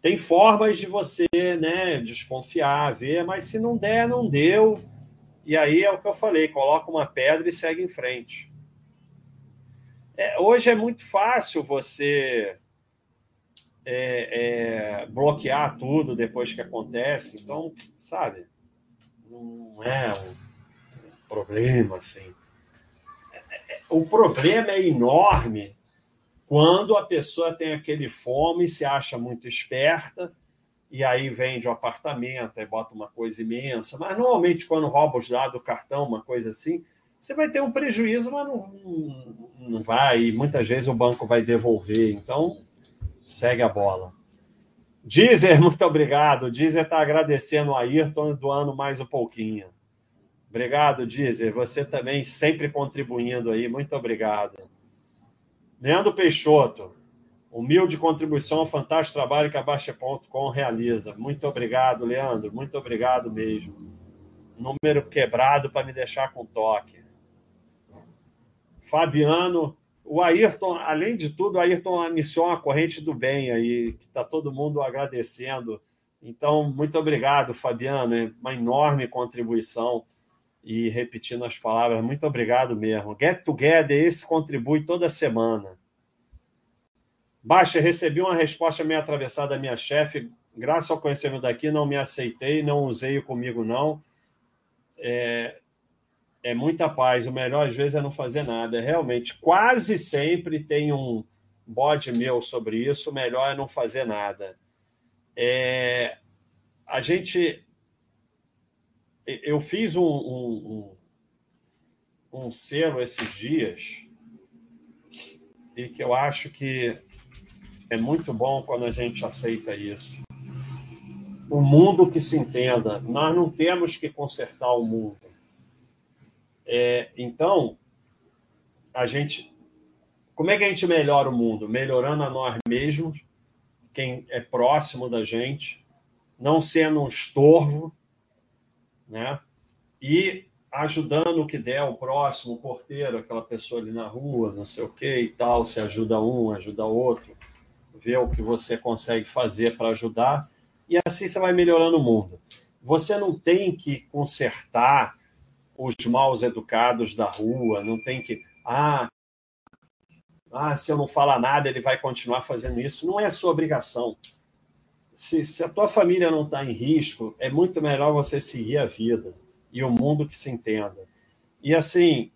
Speaker 1: tem formas de você, né, desconfiar, ver, mas se não der, não deu. E aí é o que eu falei, coloca uma pedra e segue em frente. É, hoje é muito fácil você é, é, bloquear tudo depois que acontece, então, sabe, não é um problema, assim. O problema é enorme quando a pessoa tem aquele fome e se acha muito esperta e aí vende o apartamento, e bota uma coisa imensa. Mas normalmente, quando rouba os dados do cartão, uma coisa assim, você vai ter um prejuízo, mas não, não vai. E muitas vezes o banco vai devolver. Então, segue a bola. Dizer, muito obrigado. Dizer está agradecendo a Ayrton doando mais um pouquinho. Obrigado, Dizer. Você também sempre contribuindo aí. Muito obrigado. Leandro Peixoto. Humilde contribuição, fantástico trabalho que a Baixa.com realiza. Muito obrigado, Leandro. Muito obrigado mesmo. Número quebrado para me deixar com toque. Fabiano. O Ayrton, além de tudo, o Ayrton iniciou uma corrente do bem aí, que está todo mundo agradecendo. Então, muito obrigado, Fabiano. É uma enorme contribuição e repetindo as palavras, muito obrigado mesmo. Get Together, esse contribui toda semana. Baixa, recebi uma resposta meio atravessada da minha chefe. Graças ao conhecimento daqui, não me aceitei, não usei comigo, não. É, é muita paz. O melhor, às vezes, é não fazer nada. Realmente, quase sempre tem um bode meu sobre isso. O melhor é não fazer nada. É, a gente eu fiz um, um, um, um selo esses dias e que eu acho que é muito bom quando a gente aceita isso. O mundo que se entenda, nós não temos que consertar o mundo. É, então, a gente. Como é que a gente melhora o mundo? Melhorando a nós mesmos, quem é próximo da gente, não sendo um estorvo, né? E ajudando o que der o próximo, o porteiro, aquela pessoa ali na rua, não sei o que e tal, se ajuda um, ajuda outro, vê o que você consegue fazer para ajudar e assim você vai melhorando o mundo. Você não tem que consertar os maus educados da rua, não tem que ah, ah, se eu não falar nada, ele vai continuar fazendo isso. Não é sua obrigação se, se a tua família não está em risco, é muito melhor você seguir a vida e o mundo que se entenda. E assim,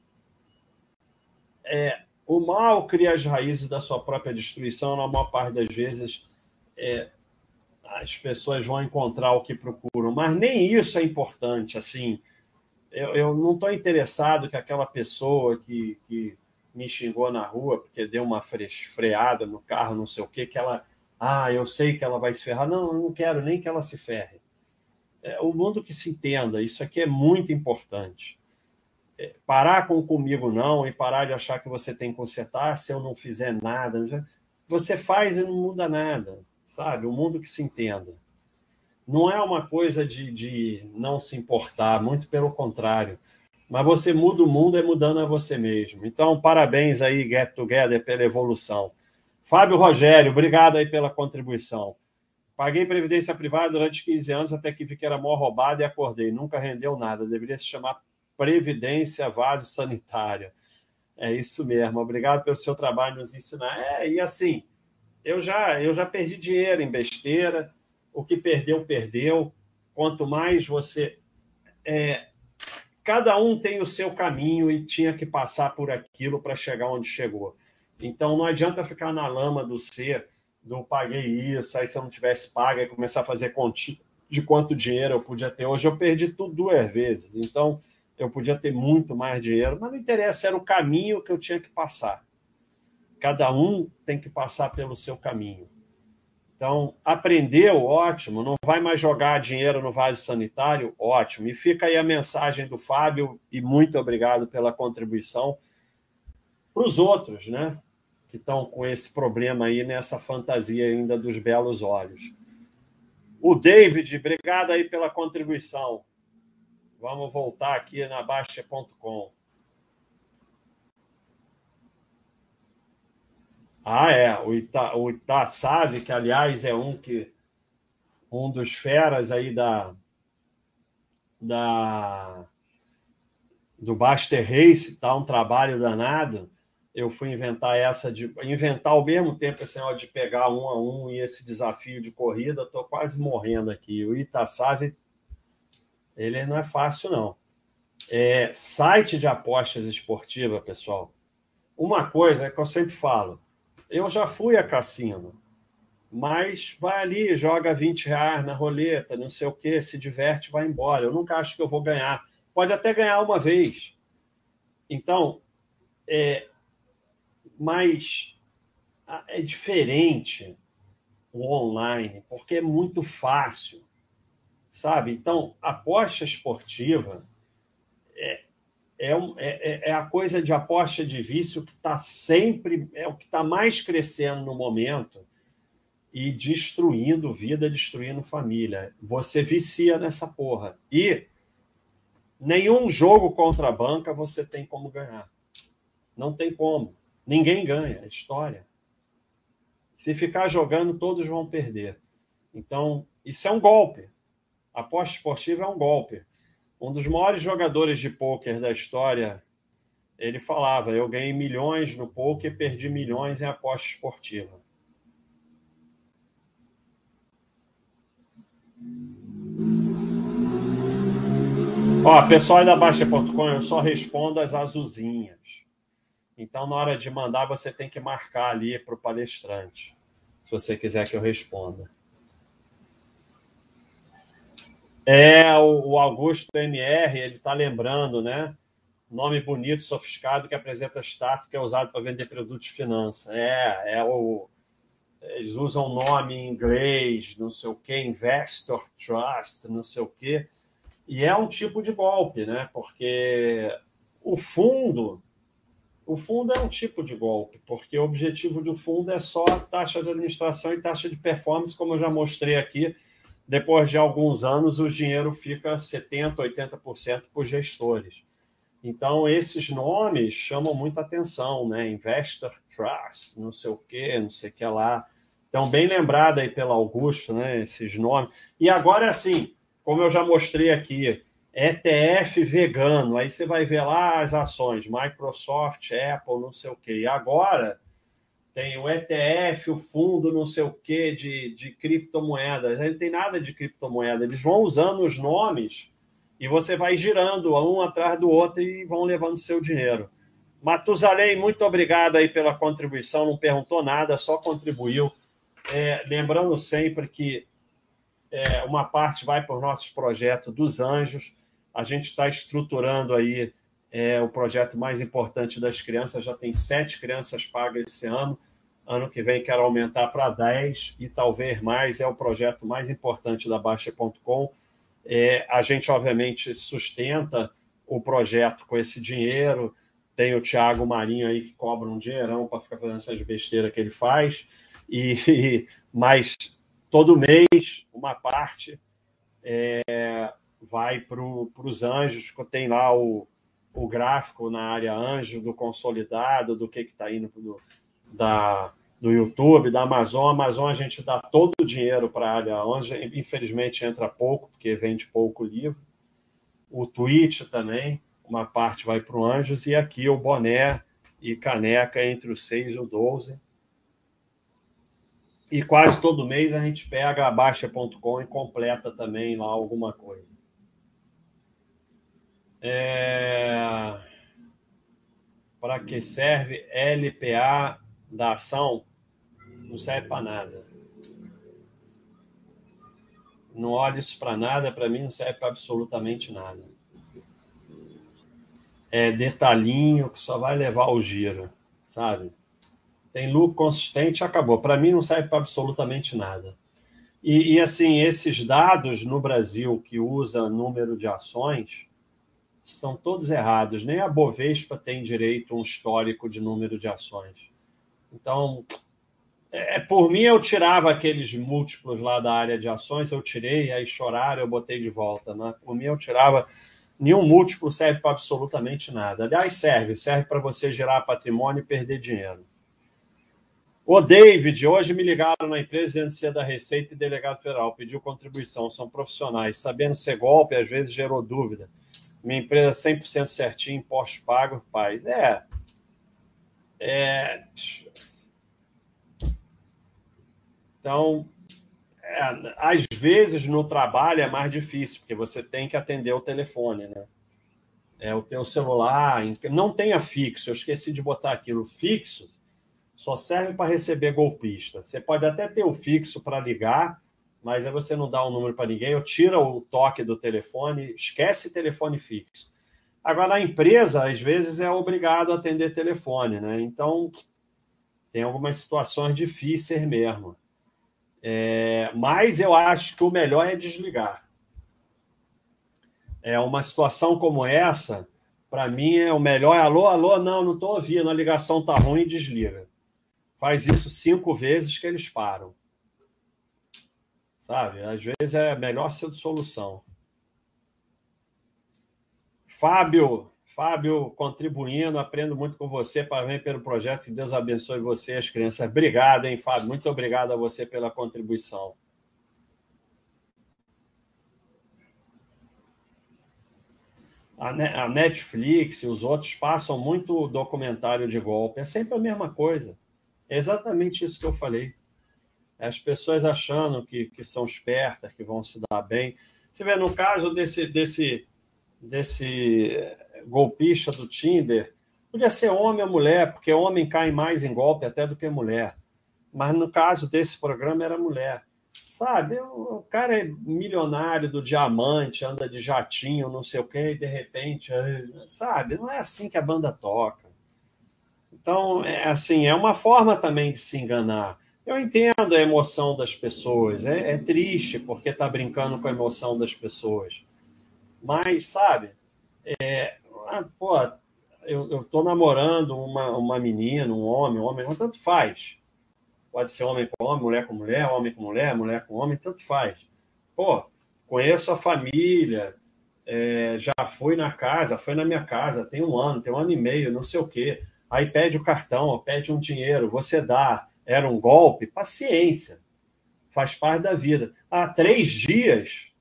Speaker 1: é, o mal cria as raízes da sua própria destruição, na maior parte das vezes é, as pessoas vão encontrar o que procuram, mas nem isso é importante. Assim, eu, eu não estou interessado que aquela pessoa que, que me xingou na rua porque deu uma freada no carro, não sei o que, que ela ah, eu sei que ela vai se ferrar. Não, eu não quero nem que ela se ferre. É, o mundo que se entenda, isso aqui é muito importante. É, parar com comigo não e parar de achar que você tem que consertar se eu não fizer nada. Você faz e não muda nada, sabe? O mundo que se entenda. Não é uma coisa de, de não se importar, muito pelo contrário. Mas você muda o mundo é mudando a você mesmo. Então, parabéns aí, Get Together, pela evolução. Fábio Rogério, obrigado aí pela contribuição. Paguei previdência privada durante 15 anos até que vi que era mó roubada e acordei. Nunca rendeu nada. Deveria se chamar Previdência Vaso Sanitária. É isso mesmo. Obrigado pelo seu trabalho nos ensinar. É, e assim, eu já, eu já perdi dinheiro em besteira. O que perdeu, perdeu. Quanto mais você. É, cada um tem o seu caminho e tinha que passar por aquilo para chegar onde chegou. Então não adianta ficar na lama do ser, do paguei isso, aí se eu não tivesse pago, e começar a fazer conta de quanto dinheiro eu podia ter. Hoje eu perdi tudo duas vezes, então eu podia ter muito mais dinheiro, mas não interessa, era o caminho que eu tinha que passar. Cada um tem que passar pelo seu caminho. Então, aprendeu, ótimo. Não vai mais jogar dinheiro no vaso sanitário, ótimo. E fica aí a mensagem do Fábio, e muito obrigado pela contribuição para os outros, né? Que estão com esse problema aí nessa fantasia ainda dos belos olhos. O David, obrigado aí pela contribuição. Vamos voltar aqui na Baixa.com. Ah, é. O, Ita, o Itaçave, que aliás é um que um dos feras aí da, da do Baster Race, tá um trabalho danado. Eu fui inventar essa de inventar ao mesmo tempo esse negócio de pegar um a um e esse desafio de corrida. Estou quase morrendo aqui. O Itaçave, ele não é fácil não. É, site de apostas esportiva, pessoal. Uma coisa é que eu sempre falo, eu já fui a cassino, mas vai ali, joga 20 reais na roleta, não sei o que, se diverte, vai embora. Eu nunca acho que eu vou ganhar. Pode até ganhar uma vez. Então, é, mas é diferente o online, porque é muito fácil, sabe? Então, aposta esportiva é, é, um, é, é, é a coisa de aposta de vício que está sempre, é o que está mais crescendo no momento e destruindo vida, destruindo família. Você vicia nessa porra. E nenhum jogo contra a banca você tem como ganhar. Não tem como. Ninguém ganha, é história. Se ficar jogando, todos vão perder. Então, isso é um golpe. Aposta esportiva é um golpe. Um dos maiores jogadores de pôquer da história, ele falava: Eu ganhei milhões no pôquer, perdi milhões em aposta esportiva. Ó, pessoal da Baixa.com, eu só respondo as azulzinhas. Então, na hora de mandar, você tem que marcar ali para o palestrante, se você quiser que eu responda. É, o, Augusto MR, ele está lembrando, né? Nome bonito, sofisticado, que apresenta status, que é usado para vender produtos de finanças. É, é o. Eles usam nome em inglês, não sei o quê, Investor Trust, não sei o quê. E é um tipo de golpe, né? Porque o fundo. O fundo é um tipo de golpe, porque o objetivo do fundo é só taxa de administração e taxa de performance, como eu já mostrei aqui depois de alguns anos, o dinheiro fica 70%, 80% por gestores. Então, esses nomes chamam muita atenção, né? Investor Trust, não sei o quê, não sei o que lá. Então, bem lembrado aí pelo Augusto, né? Esses nomes. E agora, assim, como eu já mostrei aqui, ETF vegano. Aí você vai ver lá as ações, Microsoft, Apple, não sei o quê. E agora tem o ETF, o fundo não sei o que de, de criptomoedas. Não tem nada de criptomoeda. Eles vão usando os nomes e você vai girando um atrás do outro e vão levando seu dinheiro. Matusalém, muito obrigado aí pela contribuição. Não perguntou nada, só contribuiu. É, lembrando sempre que é, uma parte vai para os nossos projetos dos anjos. A gente está estruturando aí é o projeto mais importante das crianças. Já tem sete crianças pagas esse ano. Ano que vem quero aumentar para 10 e talvez mais. É o projeto mais importante da Baixa.com. É, a gente, obviamente, sustenta o projeto com esse dinheiro. Tem o Thiago Marinho aí que cobra um dinheirão para ficar fazendo essas besteiras que ele faz. E, mas todo mês, uma parte é, vai para os anjos, tem lá o, o gráfico na área anjo do consolidado, do que está indo do, da, do YouTube, da Amazon. Amazon a gente dá todo o dinheiro para a área anjo, infelizmente entra pouco, porque vende pouco livro. O Twitch também, uma parte vai para o Anjos, e aqui o boné e caneca entre os 6 e o 12. E quase todo mês a gente pega a Baixa.com e completa também lá alguma coisa. É... Para que serve LPA da ação? Não serve para nada. Não olho isso para nada, para mim não serve para absolutamente nada. É detalhinho que só vai levar o giro, sabe? Tem lucro consistente, acabou. Para mim não serve para absolutamente nada. E, e, assim, esses dados no Brasil que usa número de ações, estão todos errados. Nem a Bovespa tem direito a um histórico de número de ações. Então, é, por mim, eu tirava aqueles múltiplos lá da área de ações, eu tirei, aí choraram, eu botei de volta. Né? Por mim, eu tirava. Nenhum múltiplo serve para absolutamente nada. Aliás, serve, serve para você gerar patrimônio e perder dinheiro. O David, hoje me ligaram na empresa dizendo ser da Receita e delegado federal, pediu contribuição, são profissionais, sabendo ser golpe, às vezes gerou dúvida. Minha empresa 100% certinho, impostos pagos, paz. É. É. Então, é, às vezes no trabalho é mais difícil, porque você tem que atender o telefone, né? É, o teu celular, não tenha fixo, eu esqueci de botar aquilo. Fixo só serve para receber golpista. Você pode até ter o fixo para ligar, mas aí você não dá um número para ninguém, ou tira o toque do telefone, esquece telefone fixo. Agora, na empresa, às vezes é obrigado a atender telefone, né? Então, tem algumas situações difíceis mesmo. É, mas eu acho que o melhor é desligar. É uma situação como essa, para mim é o melhor. É, alô, alô, não, não estou ouvindo, a ligação está ruim, desliga. Faz isso cinco vezes que eles param. Sabe? Às vezes é a melhor solução. Fábio, Fábio contribuindo, aprendo muito com você, parabéns pelo projeto, que Deus abençoe você e as crianças. Obrigado, hein, Fábio? Muito obrigado a você pela contribuição. A Netflix e os outros passam muito documentário de golpe. É sempre a mesma coisa. É exatamente isso que eu falei. As pessoas achando que, que são espertas, que vão se dar bem. Você vê, no caso desse, desse, desse golpista do Tinder, podia ser homem ou mulher, porque homem cai mais em golpe até do que mulher. Mas no caso desse programa era mulher. Sabe, o cara é milionário do diamante, anda de jatinho, não sei o quê, e de repente, sabe, não é assim que a banda toca. Então, é assim, é uma forma também de se enganar. Eu entendo a emoção das pessoas, é, é triste porque está brincando com a emoção das pessoas. Mas, sabe, é, ah, pô, eu, tô namorando uma, uma menina, um homem, um homem, tanto faz. Pode ser homem com homem, mulher com mulher, homem com mulher, mulher com homem, tanto faz. Pô, conheço a família, é, já fui na casa, foi na minha casa, tem um ano, tem um ano e meio, não sei o quê. Aí pede o cartão, pede um dinheiro, você dá, era um golpe, paciência, faz parte da vida. Há três dias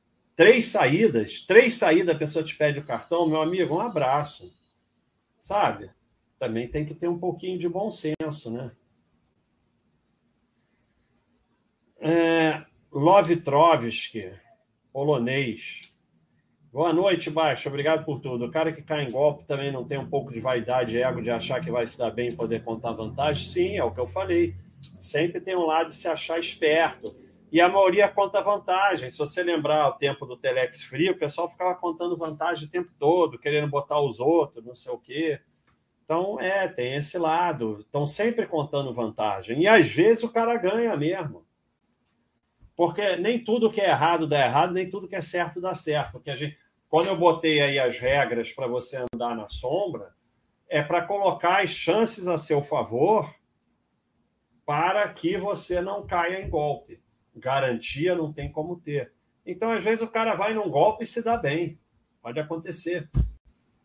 Speaker 1: três saídas, três saídas a pessoa te pede o cartão, meu amigo, um abraço. Sabe? Também tem que ter um pouquinho de bom senso, né? É, Love Trovsky, polonês. Boa noite, Baixo. Obrigado por tudo. O cara que cai em golpe também não tem um pouco de vaidade, ego de achar que vai se dar bem e poder contar vantagem? Sim, é o que eu falei. Sempre tem um lado de se achar esperto e a maioria conta vantagem. Se você lembrar o tempo do Telex Free, o pessoal ficava contando vantagem o tempo todo, querendo botar os outros, não sei o quê. Então, é, tem esse lado. Estão sempre contando vantagem. E às vezes o cara ganha mesmo. Porque nem tudo que é errado dá errado, nem tudo que é certo dá certo. Porque a gente, quando eu botei aí as regras para você andar na sombra, é para colocar as chances a seu favor para que você não caia em golpe garantia não tem como ter. Então, às vezes, o cara vai num golpe e se dá bem. Pode acontecer.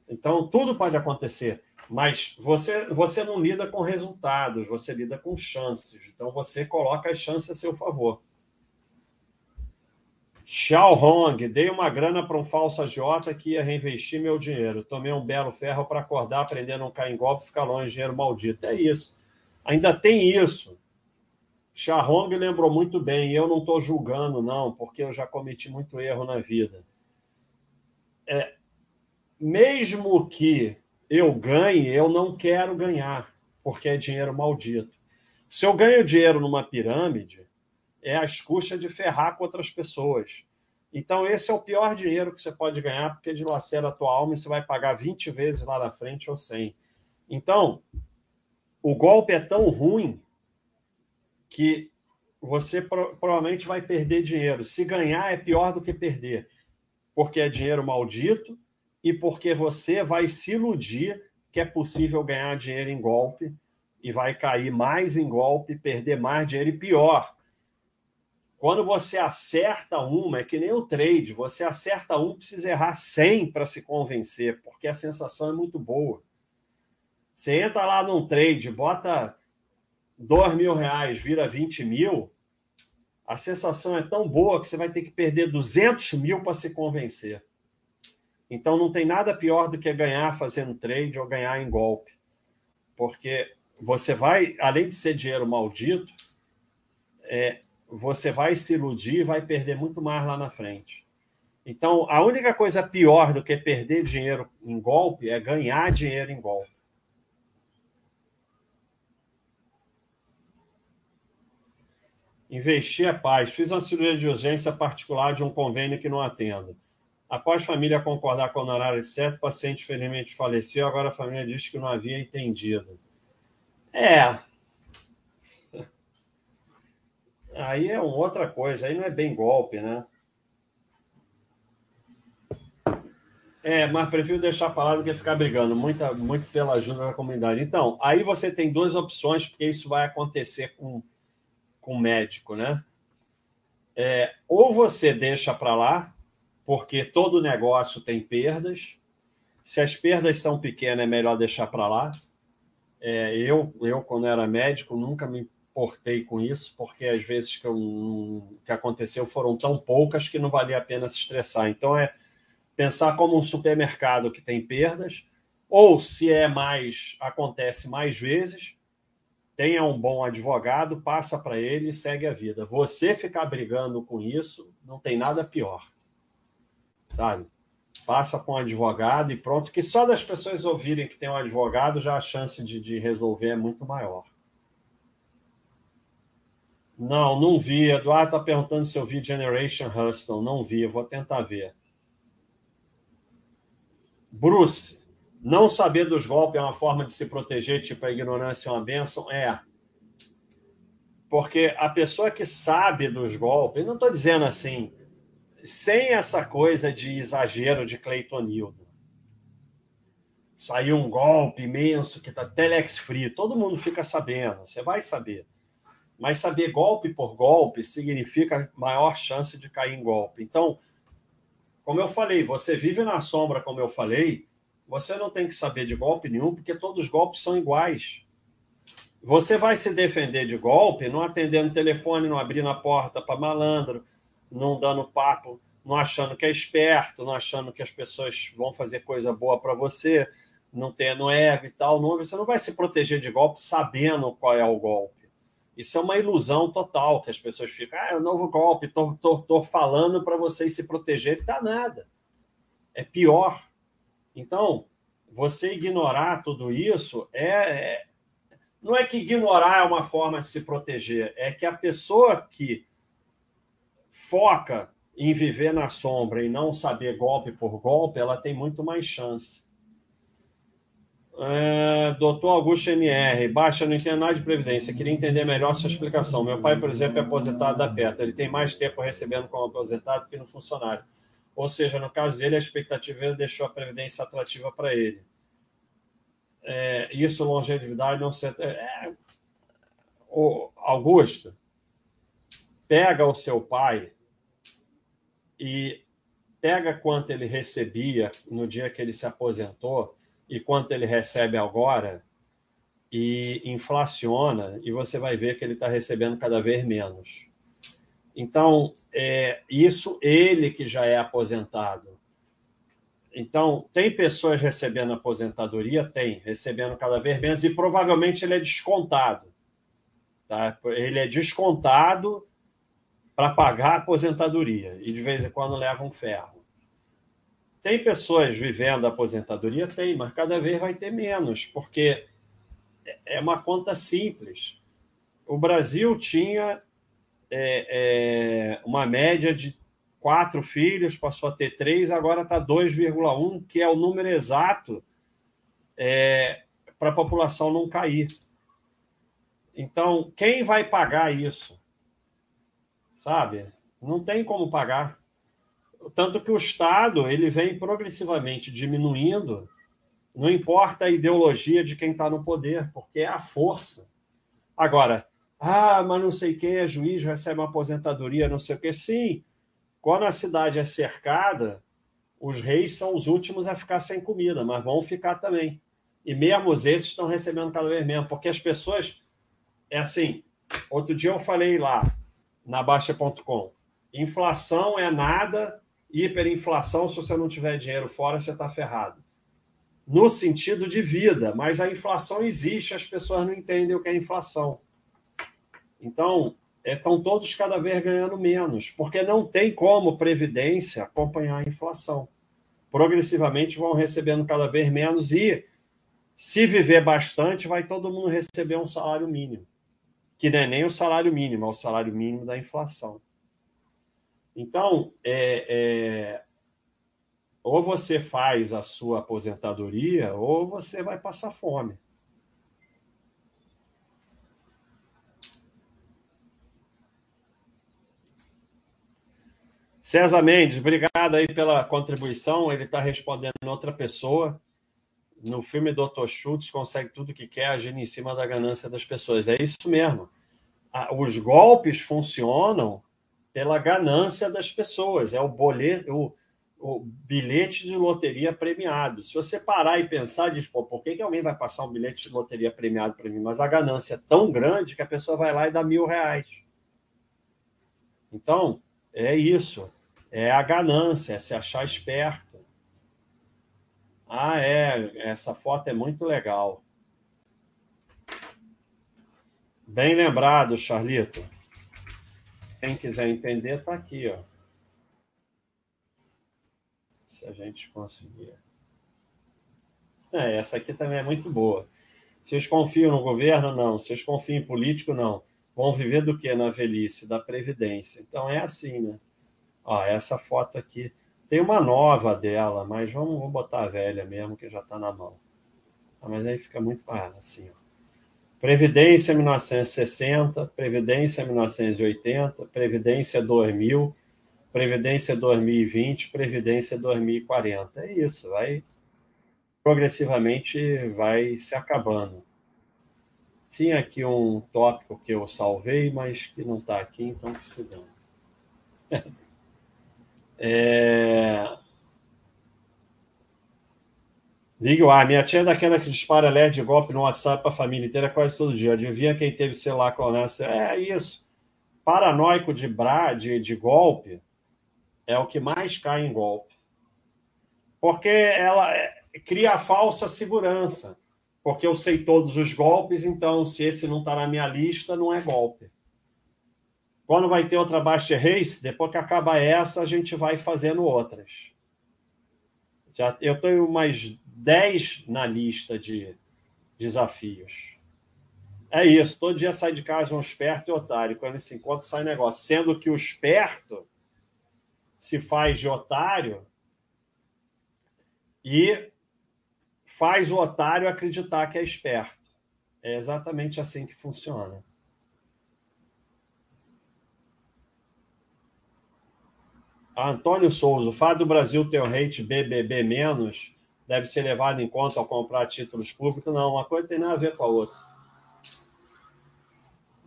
Speaker 1: Então, tudo pode acontecer. Mas você, você não lida com resultados, você lida com chances. Então, você coloca as chances a seu favor. Xiao Hong, dei uma grana para um falso agiota que ia reinvestir meu dinheiro. Tomei um belo ferro para acordar, aprender a não cair em golpe, ficar longe, dinheiro maldito. É isso. Ainda tem isso. Charrong lembrou muito bem, eu não estou julgando, não, porque eu já cometi muito erro na vida. É, mesmo que eu ganhe, eu não quero ganhar, porque é dinheiro maldito. Se eu ganho dinheiro numa pirâmide, é às custas de ferrar com outras pessoas. Então, esse é o pior dinheiro que você pode ganhar, porque dilacera a tua alma e você vai pagar 20 vezes lá na frente ou 100. Então, o golpe é tão ruim que você pro, provavelmente vai perder dinheiro. Se ganhar, é pior do que perder, porque é dinheiro maldito e porque você vai se iludir que é possível ganhar dinheiro em golpe e vai cair mais em golpe, perder mais dinheiro e pior. Quando você acerta uma, é que nem o trade, você acerta um, precisa errar 100 para se convencer, porque a sensação é muito boa. Você entra lá num trade, bota 2 mil reais, vira 20 mil, a sensação é tão boa que você vai ter que perder 200 mil para se convencer. Então não tem nada pior do que ganhar fazendo trade ou ganhar em golpe. Porque você vai, além de ser dinheiro maldito, é, você vai se iludir e vai perder muito mais lá na frente. Então, a única coisa pior do que perder dinheiro em golpe é ganhar dinheiro em golpe. Investir é paz. Fiz uma cirurgia de urgência particular de um convênio que não atendo. Após a família concordar com o honorário certo, o paciente felizmente faleceu. Agora a família diz que não havia entendido. É. Aí é outra coisa. Aí não é bem golpe, né? É, mas prefiro deixar a palavra do que ficar brigando. Muita, muito pela ajuda da comunidade. Então, aí você tem duas opções, porque isso vai acontecer com com médico, né? É, ou você deixa para lá, porque todo negócio tem perdas. Se as perdas são pequenas, é melhor deixar para lá. É, eu, eu, quando era médico, nunca me importei com isso, porque às vezes que, eu, que aconteceu foram tão poucas que não valia a pena se estressar. Então, é pensar como um supermercado que tem perdas, ou se é mais, acontece mais vezes, tenha um bom advogado, passa para ele e segue a vida. Você ficar brigando com isso, não tem nada pior. Sabe? Passa com um advogado e pronto, que só das pessoas ouvirem que tem um advogado, já a chance de, de resolver é muito maior. Não, não vi. Eduardo está perguntando se eu vi Generation Hustle. Não vi, vou tentar ver. Bruce, não saber dos golpes é uma forma de se proteger, tipo a ignorância é uma bênção? É. Porque a pessoa que sabe dos golpes, não estou dizendo assim, sem essa coisa de exagero de Cleitonildo. Saiu um golpe imenso que está telex free, todo mundo fica sabendo, você vai saber. Mas saber golpe por golpe significa maior chance de cair em golpe. Então, como eu falei, você vive na sombra, como eu falei, você não tem que saber de golpe nenhum, porque todos os golpes são iguais. Você vai se defender de golpe não atendendo telefone, não abrindo a porta para malandro, não dando papo, não achando que é esperto, não achando que as pessoas vão fazer coisa boa para você, não tendo ego e tal. Não, você não vai se proteger de golpe sabendo qual é o golpe. Isso é uma ilusão total, que as pessoas ficam, ah, é um novo golpe, tô, falando para vocês se protegerem. Tá nada. É pior. Então, você ignorar tudo isso é, é, não é que ignorar é uma forma de se proteger, é que a pessoa que foca em viver na sombra e não saber golpe por golpe, ela tem muito mais chance. É, doutor Augusto MR, baixa, não entendo nada de Previdência. Queria entender melhor sua explicação. Meu pai, por exemplo, é aposentado da PETA. Ele tem mais tempo recebendo como aposentado que no funcionário. Ou seja, no caso dele, a expectativa deixou a previdência atrativa para ele. É, isso, longevidade, não se. É, o Augusto, pega o seu pai e pega quanto ele recebia no dia que ele se aposentou e quanto ele recebe agora e inflaciona, e você vai ver que ele está recebendo cada vez menos. Então, é, isso ele que já é aposentado. Então, tem pessoas recebendo aposentadoria? Tem, recebendo cada vez menos, e provavelmente ele é descontado. Tá? Ele é descontado para pagar a aposentadoria, e de vez em quando leva um ferro. Tem pessoas vivendo a aposentadoria? Tem, mas cada vez vai ter menos, porque é uma conta simples. O Brasil tinha é, é, uma média de quatro filhos, passou a ter três, agora está 2,1, que é o número exato é, para a população não cair. Então, quem vai pagar isso? Sabe? Não tem como pagar. tanto que o Estado ele vem progressivamente diminuindo, não importa a ideologia de quem está no poder, porque é a força. Agora, ah, mas não sei quem é juiz, recebe uma aposentadoria, não sei o quê. Sim, quando a cidade é cercada, os reis são os últimos a ficar sem comida, mas vão ficar também. E mesmo esses estão recebendo cada vez menos, porque as pessoas. É assim, outro dia eu falei lá na Baixa.com: inflação é nada, hiperinflação, se você não tiver dinheiro fora, você está ferrado. No sentido de vida, mas a inflação existe, as pessoas não entendem o que é inflação. Então, estão todos cada vez ganhando menos, porque não tem como Previdência acompanhar a inflação. Progressivamente vão recebendo cada vez menos e, se viver bastante, vai todo mundo receber um salário mínimo, que não é nem o salário mínimo, é o salário mínimo da inflação. Então, é, é, ou você faz a sua aposentadoria, ou você vai passar fome. César Mendes, obrigado aí pela contribuição. Ele está respondendo outra pessoa. No filme Dr. Schultz, consegue tudo que quer, agindo em cima da ganância das pessoas. É isso mesmo. Os golpes funcionam pela ganância das pessoas. É o boleto, o, o bilhete de loteria premiado. Se você parar e pensar, diz, pô, por que, que alguém vai passar um bilhete de loteria premiado para mim? Mas a ganância é tão grande que a pessoa vai lá e dá mil reais. Então, é isso é a ganância, é se achar esperto. Ah, é, essa foto é muito legal. Bem lembrado, Charlito. Quem quiser entender, está aqui, ó. Se a gente conseguir. É, essa aqui também é muito boa. Vocês confiam no governo? Não. Vocês confiam em político? Não. Vão viver do que na velhice? Da Previdência. Então é assim, né? Ó, essa foto aqui. Tem uma nova dela, mas vamos, vamos botar a velha mesmo, que já está na mão. Ah, mas aí fica muito ah, assim. Ó. Previdência 1960, Previdência 1980, Previdência 2000, Previdência 2020, Previdência 2040. É isso, vai progressivamente vai se acabando. Tinha aqui um tópico que eu salvei, mas que não está aqui, então que se dane. É... Ligue ah, minha tia é daquela que dispara alerta de golpe no WhatsApp para a família inteira quase todo dia. Adivinha quem teve celular com essa? É isso. Paranoico de, bra... de, de golpe é o que mais cai em golpe. Porque ela é, cria a falsa segurança. Porque eu sei todos os golpes, então se esse não está na minha lista, não é golpe. Quando vai ter outra Baixa Race, depois que acaba essa, a gente vai fazendo outras. Já, eu tenho mais 10 na lista de desafios. É isso, todo dia sai de casa um esperto e otário. Quando se encontra, sai negócio. Sendo que o esperto se faz de otário e faz o otário acreditar que é esperto. É exatamente assim que funciona. Antônio Souza, o fato do Brasil ter o rate BBB menos deve ser levado em conta ao comprar títulos públicos? Não, uma coisa tem nada a ver com a outra.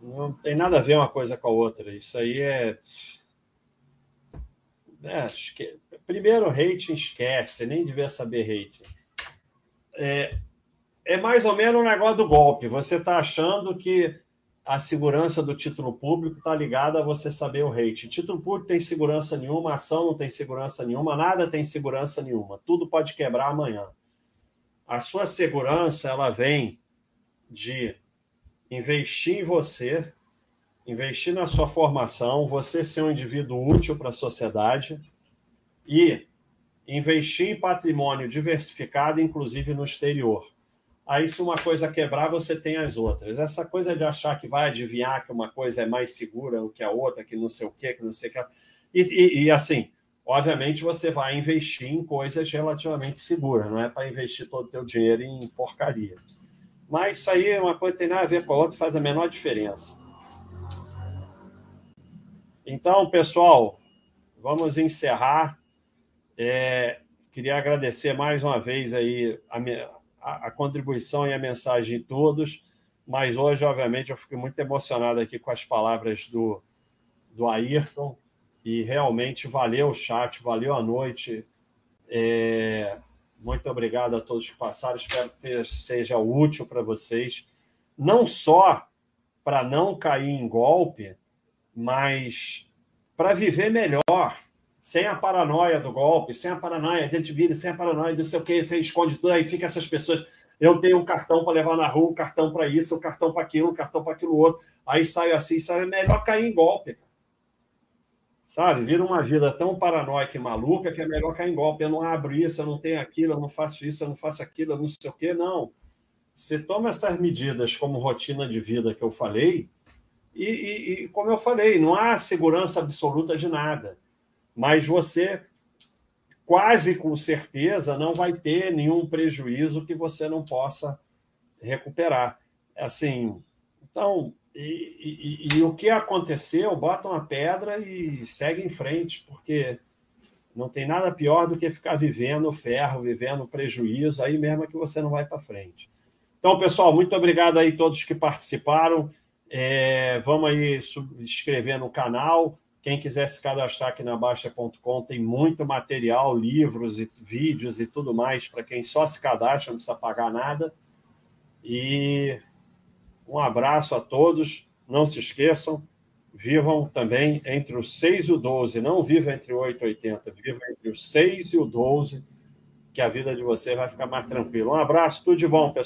Speaker 1: Não tem nada a ver uma coisa com a outra. Isso aí é. é esque... Primeiro, rating esquece, nem devia saber rating. É, é mais ou menos o um negócio do golpe. Você está achando que a segurança do título público está ligada a você saber o rate. Título público tem segurança nenhuma, ação não tem segurança nenhuma, nada tem segurança nenhuma. Tudo pode quebrar amanhã. A sua segurança ela vem de investir em você, investir na sua formação, você ser um indivíduo útil para a sociedade e investir em patrimônio diversificado, inclusive no exterior. Aí, se uma coisa quebrar, você tem as outras. Essa coisa de achar que vai adivinhar que uma coisa é mais segura do que a outra, que não sei o quê, que não sei o que. E, e, e assim, obviamente, você vai investir em coisas relativamente seguras, não é para investir todo o teu dinheiro em porcaria. Mas isso aí é uma coisa que tem nada a ver com a outra, faz a menor diferença. Então, pessoal, vamos encerrar. É, queria agradecer mais uma vez aí a, a, contribuição e a mensagem de todos, mas hoje, obviamente, eu fiquei muito emocionado aqui com as palavras do, do Ayrton, e realmente valeu o chat, valeu a noite. É, muito obrigado a todos que passaram, espero que seja útil para vocês, não só para não cair em golpe, mas para viver melhor, sem a paranoia do golpe, sem a paranoia, gente vira, sem a paranoia do sei o que, você esconde tudo, aí fica essas pessoas. Eu tenho um cartão para levar na rua, um cartão para isso, um cartão para aquilo, um cartão para aquilo outro. Aí sai assim, sai, é melhor cair em golpe. Sabe? Vira uma vida tão paranoica e maluca que é melhor cair em golpe. Eu não abro isso, eu não tenho aquilo, eu não faço isso, eu não faço aquilo, eu não sei o quê. Não. Você toma essas medidas como rotina de vida que eu falei, e, e, e, como eu falei, não há segurança absoluta de nada. Mas você, quase com certeza, não vai ter nenhum prejuízo que você não possa recuperar. Assim, então, e, e, e, o que aconteceu, bota uma pedra e segue em frente, porque não tem nada pior do que ficar vivendo ferro, vivendo prejuízo, aí mesmo é que você não vai para frente. Então, pessoal, muito obrigado aí a todos que participaram. É, vamos aí se inscrever no canal. Quem quiser se cadastrar aqui na Baixa.com tem muito material, livros e vídeos e tudo mais para quem só se cadastra, não precisa pagar nada. E um abraço a todos. Não se esqueçam, vivam também entre os 6 e o 12. Não vivam entre o 8 e 80. Vivam entre os 6 e o 12, que a vida de você vai ficar mais tranquila. Um abraço, tudo de bom, pessoal.